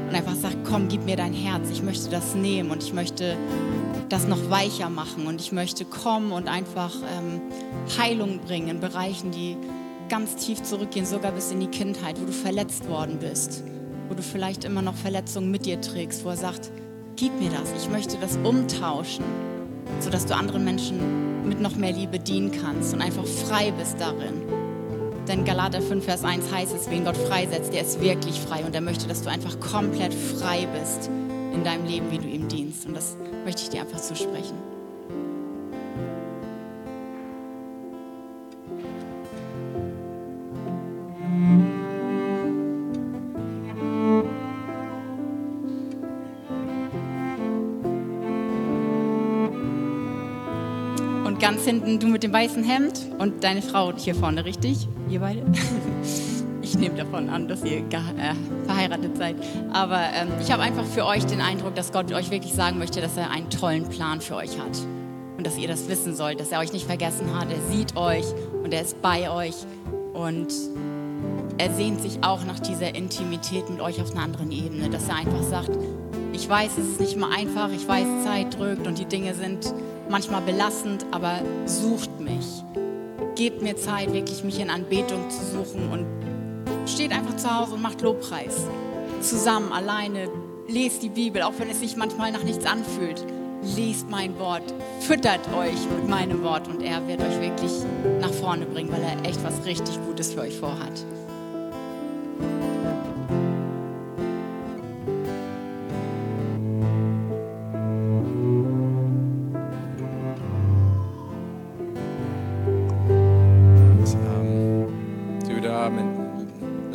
und einfach sagt, komm, gib mir dein Herz, ich möchte das nehmen und ich möchte das noch weicher machen und ich möchte kommen und einfach ähm, Heilung bringen in Bereichen, die ganz tief zurückgehen, sogar bis in die Kindheit, wo du verletzt worden bist, wo du vielleicht immer noch Verletzungen mit dir trägst, wo er sagt, gib mir das, ich möchte das umtauschen, sodass du anderen Menschen mit noch mehr Liebe dienen kannst und einfach frei bist darin. Denn Galater 5, Vers 1 heißt es, wen Gott freisetzt, der ist wirklich frei und er möchte, dass du einfach komplett frei bist in deinem Leben, wie du ihm dienst. Und das möchte ich dir einfach zusprechen. Ganz hinten du mit dem weißen Hemd und deine Frau hier vorne, richtig? Ihr beide? [LAUGHS] Ich nehme davon an, dass ihr äh, verheiratet seid. Aber ähm, ich habe einfach für euch den Eindruck, dass Gott euch wirklich sagen möchte, dass er einen tollen Plan für euch hat. Und dass ihr das wissen sollt, dass er euch nicht vergessen hat. Er sieht euch und er ist bei euch. Und er sehnt sich auch nach dieser Intimität mit euch auf einer anderen Ebene. Dass er einfach sagt, ich weiß, es ist nicht immer einfach, ich weiß, Zeit drückt und die Dinge sind manchmal belastend, aber sucht mich. Gebt mir Zeit, wirklich mich in Anbetung zu suchen und steht einfach zu Hause und macht Lobpreis. Zusammen, alleine, lest die Bibel, auch wenn es sich manchmal nach nichts anfühlt. Lest mein Wort, füttert euch mit meinem Wort und er wird euch wirklich nach vorne bringen, weil er echt was richtig Gutes für euch vorhat.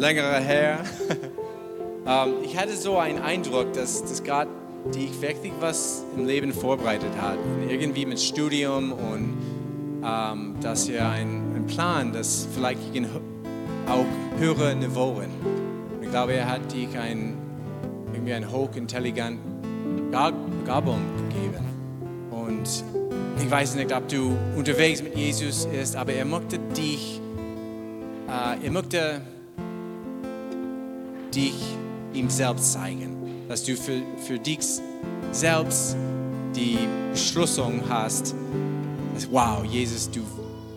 Längerer her. [LAUGHS] ähm, ich hatte so einen Eindruck, dass, dass Gott die ich wirklich was im Leben vorbereitet hat. Irgendwie mit Studium und ähm, dass er einen Plan, das vielleicht auch höhere Niveauen. Ich glaube, er hat dich ein, irgendwie ein hochintelligent Begabung gegeben. Und ich weiß nicht, ob du unterwegs mit Jesus bist, aber er möchte dich, äh, er möchte dich ihm selbst zeigen, dass du für, für dich selbst die Beschlussung hast, dass, wow, Jesus, du,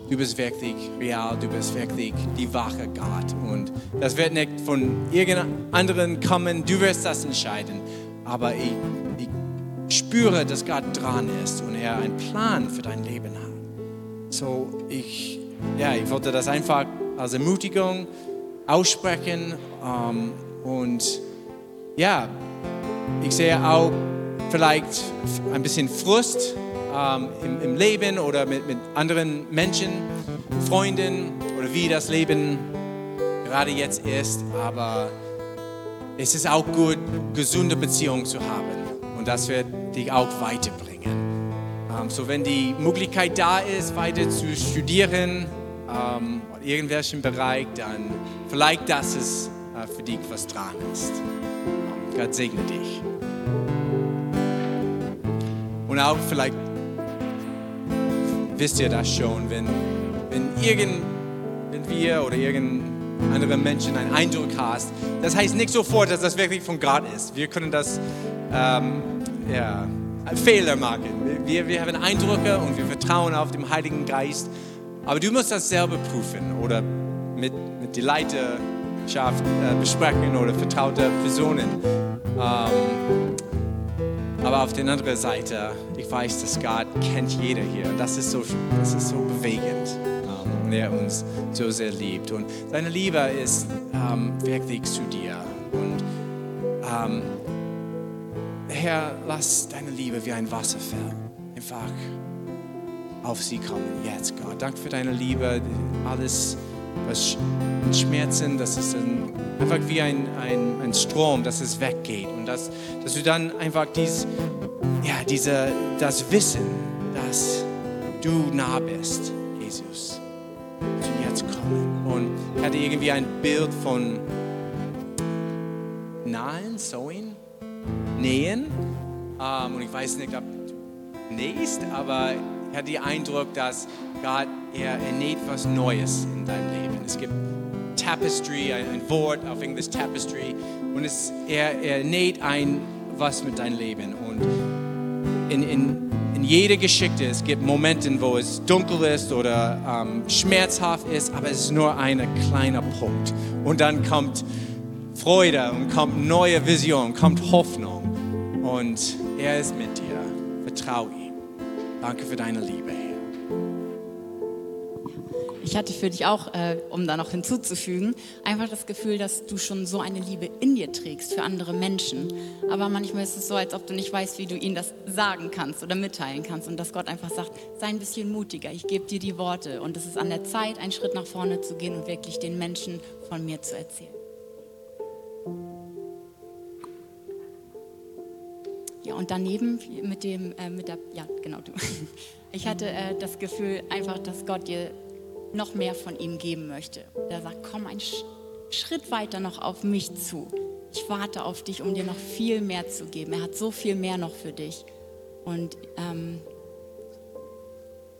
du bist wirklich real, du bist wirklich die wache Gott. Und das wird nicht von irgendeinem anderen kommen, du wirst das entscheiden. Aber ich, ich spüre, dass Gott dran ist und er einen Plan für dein Leben hat. So, ich, ja, ich wollte das einfach als Ermutigung aussprechen ähm, und ja, ich sehe auch vielleicht ein bisschen Frust ähm, im, im, Leben oder mit, mit anderen Menschen, Freunden oder wie das Leben gerade jetzt ist, aber es ist auch gut, gesunde Beziehungen zu haben und das wird dich auch weiterbringen. Ähm, so wenn die Möglichkeit da ist, weiter zu studieren, ähm, irgendwelchen Bereich, dann vielleicht das ist äh, für dich was dran ist. Gott segne dich. Und auch vielleicht wisst ihr das schon, wenn, wenn, irgend, wenn wir oder irgendein andere Menschen einen Eindruck hast. Das heißt nicht sofort, dass das wirklich von Gott ist. Wir können das ähm, ja, Fehler machen. Wir, wir haben Eindrücke und wir vertrauen auf den Heiligen Geist. Aber du musst das selber prüfen oder mit, mit der Leiterschaft äh, besprechen oder vertraute Personen. Ähm, aber auf der anderen Seite, ich weiß, dass Gott kennt jeder hier. Das ist so, das ist so bewegend und er uns so sehr liebt. Und seine Liebe ist ähm, wirklich zu dir. Und ähm, Herr, lass deine Liebe wie ein Wasserfall einfach auf sie kommen jetzt, Gott. Danke für deine Liebe, alles, was Schmerzen, das ist ein, einfach wie ein, ein, ein Strom, dass es weggeht. Und dass, dass du dann einfach dies, ja, diese, das Wissen, dass du nah bist, Jesus zu kommen. Und ich hatte irgendwie ein Bild von Nahen, Sowing, Nähen. Um, und ich weiß nicht, ob du nähst, aber ich hatte den Eindruck, dass Gott, er, er näht was Neues in deinem Leben. Es gibt Tapestry, ein, ein Wort auf Englisch Tapestry. Und es, er, er näht ein was mit deinem Leben. Und in, in in jeder Geschichte, es gibt Momente, wo es dunkel ist oder ähm, schmerzhaft ist, aber es ist nur ein kleiner Punkt. Und dann kommt Freude und kommt neue Vision, kommt Hoffnung. Und er ist mit dir. Vertrau ihm. Danke für deine Liebe. Ich hatte für dich auch, äh, um da noch hinzuzufügen, einfach das Gefühl, dass du schon so eine Liebe in dir trägst für andere Menschen. Aber manchmal ist es so, als ob du nicht weißt, wie du ihnen das sagen kannst oder mitteilen kannst. Und dass Gott einfach sagt, sei ein bisschen mutiger, ich gebe dir die Worte. Und es ist an der Zeit, einen Schritt nach vorne zu gehen und wirklich den Menschen von mir zu erzählen. Ja, und daneben mit dem, äh, mit der, ja, genau du. [LAUGHS] Ich hatte äh, das Gefühl einfach, dass Gott dir noch mehr von ihm geben möchte. Er sagt, komm einen Schritt weiter noch auf mich zu. Ich warte auf dich, um dir noch viel mehr zu geben. Er hat so viel mehr noch für dich. Und ähm,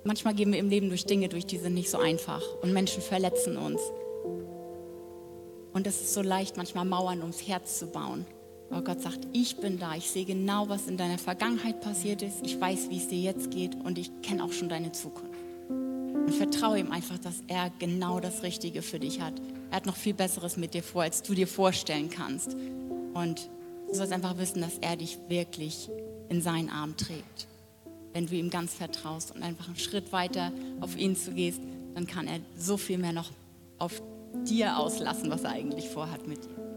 manchmal gehen wir im Leben durch Dinge durch, die sind nicht so einfach. Und Menschen verletzen uns. Und es ist so leicht, manchmal Mauern ums Herz zu bauen. Aber Gott sagt, ich bin da. Ich sehe genau, was in deiner Vergangenheit passiert ist. Ich weiß, wie es dir jetzt geht. Und ich kenne auch schon deine Zukunft. Und vertraue ihm einfach, dass er genau das Richtige für dich hat. Er hat noch viel Besseres mit dir vor, als du dir vorstellen kannst. Und du sollst einfach wissen, dass er dich wirklich in seinen Arm trägt. Wenn du ihm ganz vertraust und einfach einen Schritt weiter auf ihn zu gehst, dann kann er so viel mehr noch auf dir auslassen, was er eigentlich vorhat mit dir.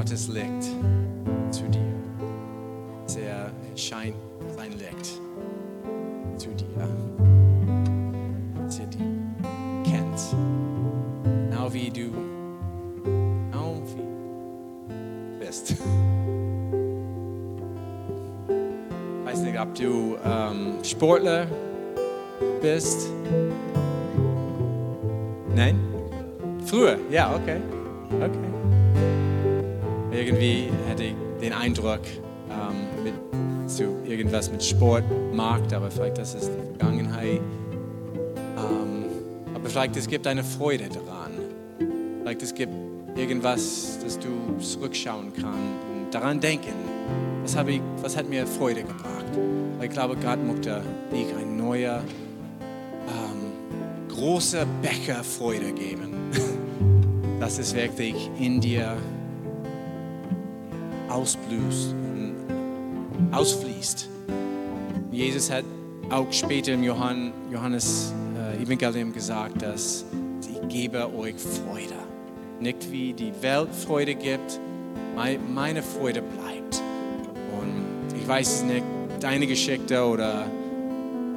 Gottes Licht zu dir. Sehe, scheint sein Licht zu dir. Dass er dich kennt. Genau wie du, genau wie bist. Ich weiß nicht, ob du ähm, Sportler bist. Nein? Früher, ja, okay. Okay. Irgendwie hätte ich den Eindruck, ähm, mit, du irgendwas mit Sport magst, aber vielleicht das ist die Vergangenheit. Ähm, aber vielleicht es gibt eine Freude daran. Vielleicht es gibt irgendwas, das du zurückschauen kannst und daran denken. Was, habe ich, was hat mir Freude gebracht? Weil ich glaube, Gott möchte dich ein neuer, ähm, großer Becher Freude geben. [LAUGHS] dass es wirklich in dir ausblüht und ausfließt. Jesus hat auch später im Johann, Johannes äh, Evangelium gesagt, dass ich gebe euch Freude. Nicht wie die Welt Freude gibt, meine Freude bleibt. Und ich weiß nicht, deine Geschichte oder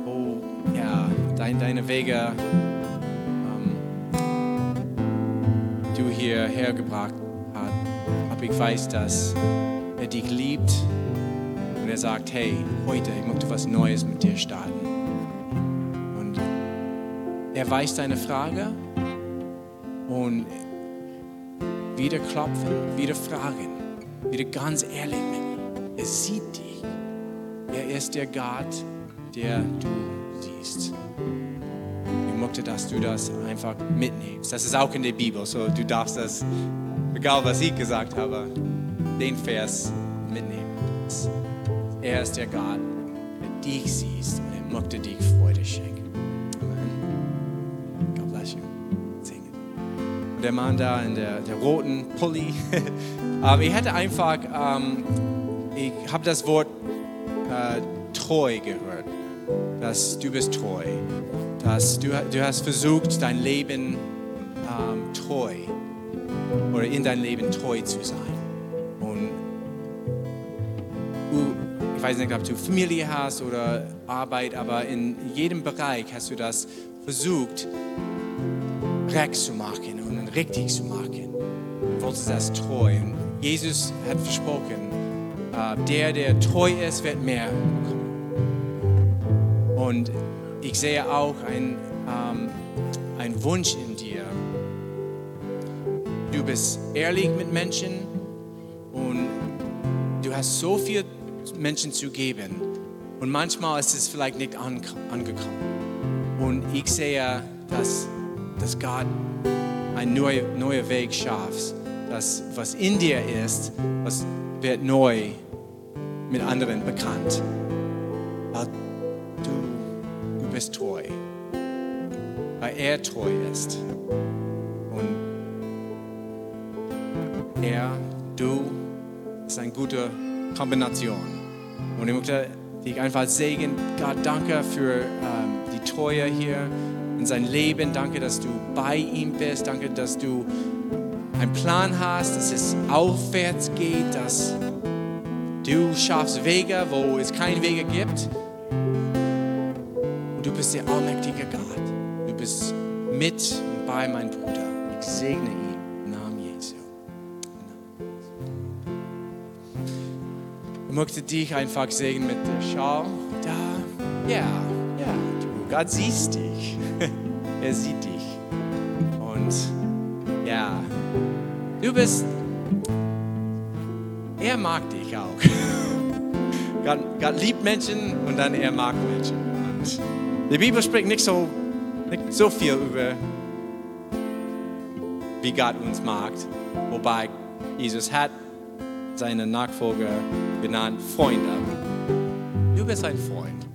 oh, ja, dein, deine Wege du hierher gebracht. Ich weiß, dass er dich liebt und er sagt, hey, heute, ich möchte was Neues mit dir starten. Und er weiß deine Frage und wieder klopfen, wieder fragen, wieder ganz ehrlich mit ihm. Er sieht dich. Er ist der Gott, der du siehst. Ich möchte, dass du das einfach mitnimmst. Das ist auch in der Bibel, so du darfst das, egal was ich gesagt habe, den Vers mitnehmen. Er ist der Gott, der dich siehst und er möchte dich Freude schenken. Amen. God bless you. Singen. Und der Mann da in der, der roten Pulli, [LAUGHS] ähm, ich hätte einfach, ähm, ich habe das Wort äh, treu gehört, dass du bist treu dass du, du hast versucht, dein Leben ähm, treu oder in dein Leben treu zu sein. Und du, ich weiß nicht, ob du Familie hast oder Arbeit, aber in jedem Bereich hast du das versucht, recht zu machen und richtig zu machen. Du wolltest das treu. Und Jesus hat versprochen, äh, der, der treu ist, wird mehr bekommen. Und ich sehe auch einen ähm, Wunsch in. Du bist ehrlich mit Menschen und du hast so viel Menschen zu geben. Und manchmal ist es vielleicht nicht angekommen. Und ich sehe, dass, dass Gott einen neuen neue Weg schafft. Dass was in dir ist, was wird neu mit anderen bekannt. Weil bist treu, weil er treu ist. Du, ist eine gute Kombination. Und ich möchte dich einfach segnen. Gott, danke für ähm, die Treue hier in sein Leben. Danke, dass du bei ihm bist. Danke, dass du einen Plan hast, dass es aufwärts geht, dass du schaffst Wege, wo es keine Wege gibt bist der allmächtige Gott. Du bist mit und bei meinem Bruder. Ich segne ihn Ich möchte dich einfach segnen mit der Schau. Da, ja, ja, du, Gott siehst dich. [LAUGHS] er sieht dich. Und ja, du bist, er mag dich auch. [LAUGHS] Gott, Gott liebt Menschen und dann er mag Menschen. Und die Bibel spricht nicht so, nicht so viel über, wie Gott uns mag, wobei Jesus hat seine Nachfolger genannt Freunde. Du bist ein Freund.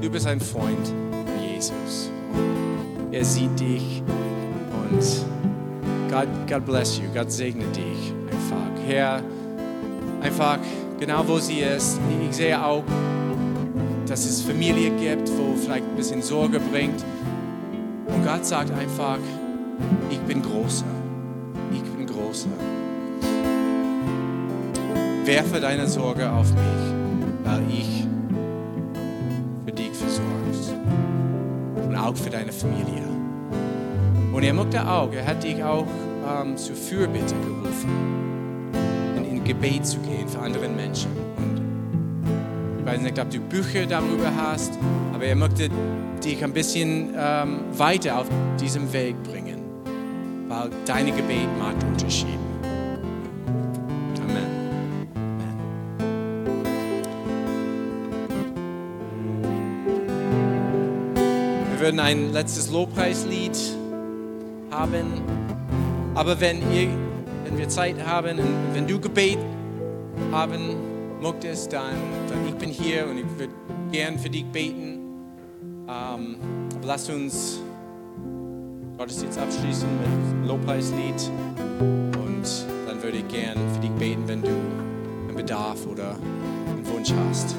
Du bist ein Freund Jesus. Er sieht dich und Gott, God bless you. Gott segne dich einfach. Herr, einfach genau wo sie ist. Ich sehe auch dass es Familie gibt, wo vielleicht ein bisschen Sorge bringt. Und Gott sagt einfach, ich bin großer. Ich bin großer. Werfe deine Sorge auf mich, weil ich für dich versorgt. Und auch für deine Familie. Und er möchte auch, er hat dich auch ähm, zur Fürbitte gerufen, in, in Gebet zu gehen für andere Menschen. Und ich weiß nicht, ob du Bücher darüber hast, aber er möchte dich ein bisschen ähm, weiter auf diesem Weg bringen, weil deine Gebet macht Unterschied. Würden ein letztes Lobpreislied haben. Aber wenn, ihr, wenn wir Zeit haben wenn du Gebet haben möchtest, dann, dann ich bin hier und ich würde gern für dich beten. Ähm, aber lass uns Gottesdienst abschließen mit Lobpreislied und dann würde ich gern für dich beten, wenn du einen Bedarf oder einen Wunsch hast.